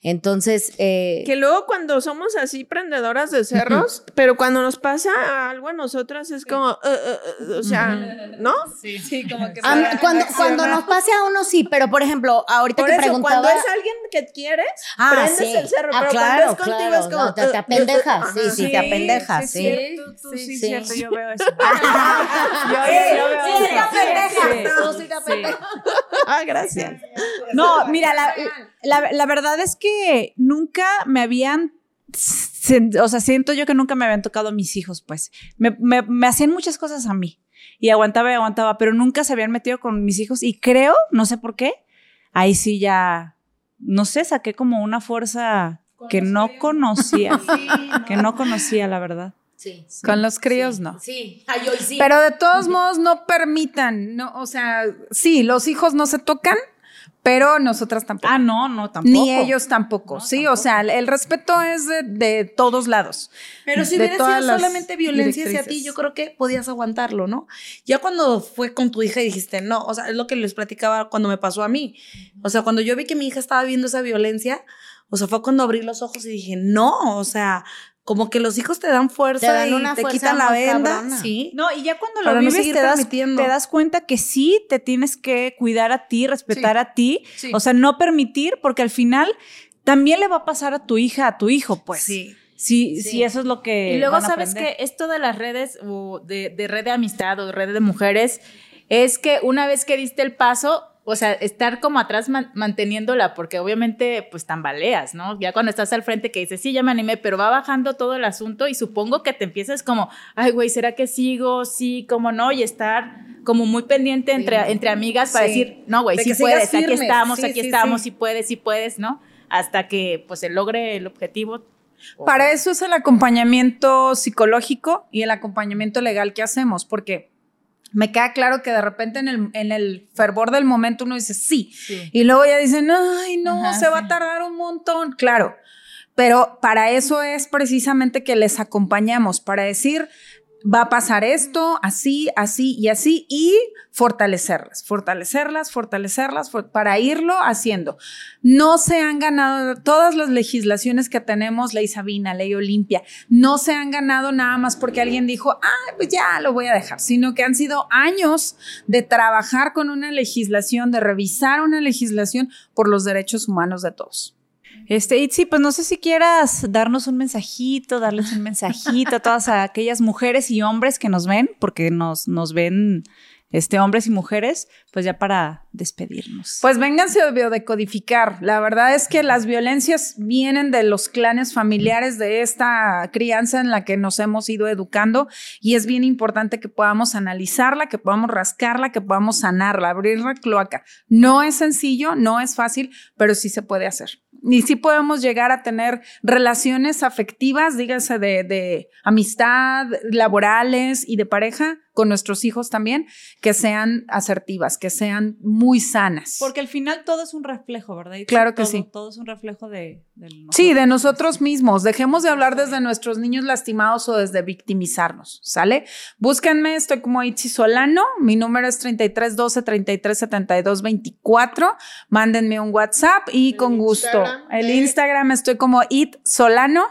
Entonces. Eh, que luego cuando somos así prendedoras de cerros, pero cuando nos pasa algo a nosotras es como. Uh, uh, uh, o sea, ¿no? Sí, sí como que. cuando, cuando nos pase a uno sí, pero por ejemplo, ahorita por que eso, Cuando es alguien que quieres, ah, prendes el cerro, ah, pero cuando es contigo es como. te, apendejas, sí, sí, te apendejas, sí. Sí, sí, cierto, yo veo eso. yo, yo veo sí, te apendejas, sí, te apendejas. Ah, gracias. No, mira, la, la, la verdad es que nunca me habían o sea, siento yo que nunca me habían tocado mis hijos, pues. Me, me, hacían muchas cosas a mí y aguantaba y aguantaba, pero nunca se habían metido con mis hijos y creo, no sé por qué, ahí sí ya, no sé, saqué como una fuerza que no conocía, que no conocía, la verdad. Sí. Con los críos no. Sí. Ay, hoy sí. Pero de todos modos no permitan, no, o sea, sí, los hijos no se tocan, pero nosotras tampoco. Ah, no, no, tampoco. Ni ellos tampoco, sí, o sea, el, el respeto es de, de todos lados. Pero si hubiera sido solamente violencia hacia ti, yo creo que podías aguantarlo, ¿no? Ya cuando fue con tu hija y dijiste, no, o sea, es lo que les platicaba cuando me pasó a mí. O sea, cuando yo vi que mi hija estaba viendo esa violencia, o sea, fue cuando abrí los ojos y dije, no, o sea, como que los hijos te dan fuerza Te dan y una te fuerza quitan la muy venda, cabrona. sí. No, y ya cuando Para lo no vives te das, te das cuenta que sí te tienes que cuidar a ti, respetar a ti, Sí. o sea, no permitir, porque al final también le va a pasar a tu hija, a tu hijo, pues. Sí. Sí, sí, eso es lo que. Y luego van a sabes aprender. que esto de las redes o de, de red de amistad o de red de mujeres es que una vez que diste el paso, o sea, estar como atrás man- manteniéndola, porque obviamente pues tambaleas, ¿no? Ya cuando estás al frente que dices, sí, ya me animé, pero va bajando todo el asunto y supongo que te empiezas como, ay, güey, ¿será que sigo? Sí, ¿cómo no? Y estar como muy pendiente entre, entre amigas para Sí. decir, no, güey, De sí puedes, aquí estamos, Sí, aquí estamos, sí. sí puedes, sí puedes, ¿no? Hasta que pues se logre el objetivo. Para eso es el acompañamiento psicológico y el acompañamiento legal que hacemos, porque me queda claro que de repente en el, en el fervor del momento uno dice sí, y luego ya dicen, ay, no, Ajá, se va a tardar un montón. Claro, pero para eso es precisamente que les acompañamos, para decir, va a pasar esto, así, así y así, y fortalecerlas, fortalecerlas, fortalecerlas, for- para irlo haciendo. No se han ganado todas las legislaciones que tenemos, ley Sabina, ley Olimpia, no se han ganado nada más porque alguien dijo, ah, pues ya lo voy a dejar, sino que han sido años de trabajar con una legislación, de revisar una legislación por los derechos humanos de todos. Este, Itzi, pues no sé si quieras darnos un mensajito, darles un mensajito a todas aquellas mujeres y hombres que nos ven, porque nos, nos ven este, hombres y mujeres, pues ya para despedirnos. Pues vénganse a biodecodificar. La verdad es que las violencias vienen de los clanes familiares de esta crianza en la que nos hemos ido educando y es bien importante que podamos analizarla, que podamos rascarla, que podamos sanarla, abrir la cloaca. No es sencillo, no es fácil, pero sí se puede hacer. Y sí podemos llegar a tener relaciones afectivas, dígase de, de amistad, laborales y de pareja con nuestros hijos también, que sean asertivas, que sean muy sanas. Porque al final todo es un reflejo, ¿verdad? Claro que sí. Todo es un reflejo de, del Sí, de nosotros mismos. Dejemos de hablar desde nuestros niños lastimados o desde victimizarnos, ¿sale? Búsquenme, estoy como Itzi Solano, mi número es 3312 3372 24. Mándenme un WhatsApp y con gusto. Instagram, El eh. Instagram estoy como It Solano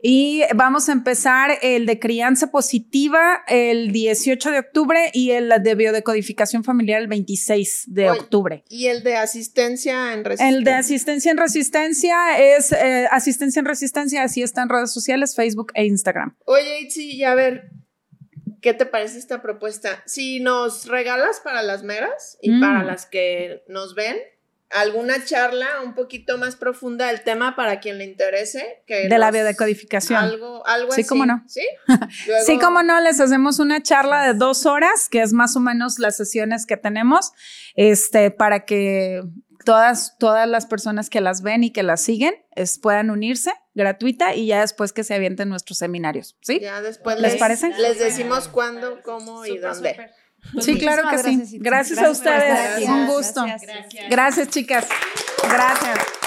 y vamos a empezar el de crianza positiva el 18 de octubre y el de biodecodificación familiar el 26 de Oye, octubre. Y el de asistencia en El resistencia. de asistencia en resistencia es eh, asistencia en resistencia, así está en redes sociales, Facebook e Instagram. Oye, Itzi, y a ver, ¿qué te parece esta propuesta? Si nos regalas para las meras y Mm. para las que nos ven, alguna charla un poquito más profunda del tema para quien le interese. Que De la biodecodificación. Algo, algo Sí, así. cómo no. ¿Sí? Luego- Sí, como no, les hacemos una charla de dos horas, que es más o menos las sesiones que tenemos, este, para que todas, todas las personas que las ven y que las siguen es, puedan unirse gratuita y ya después que se avienten nuestros seminarios, ¿sí? Ya después ¿Les les, parece? les decimos cuándo, cómo y dónde. Sí, claro que sí. Gracias, a ustedes. Un gusto. Gracias. Gracias, chicas. Gracias.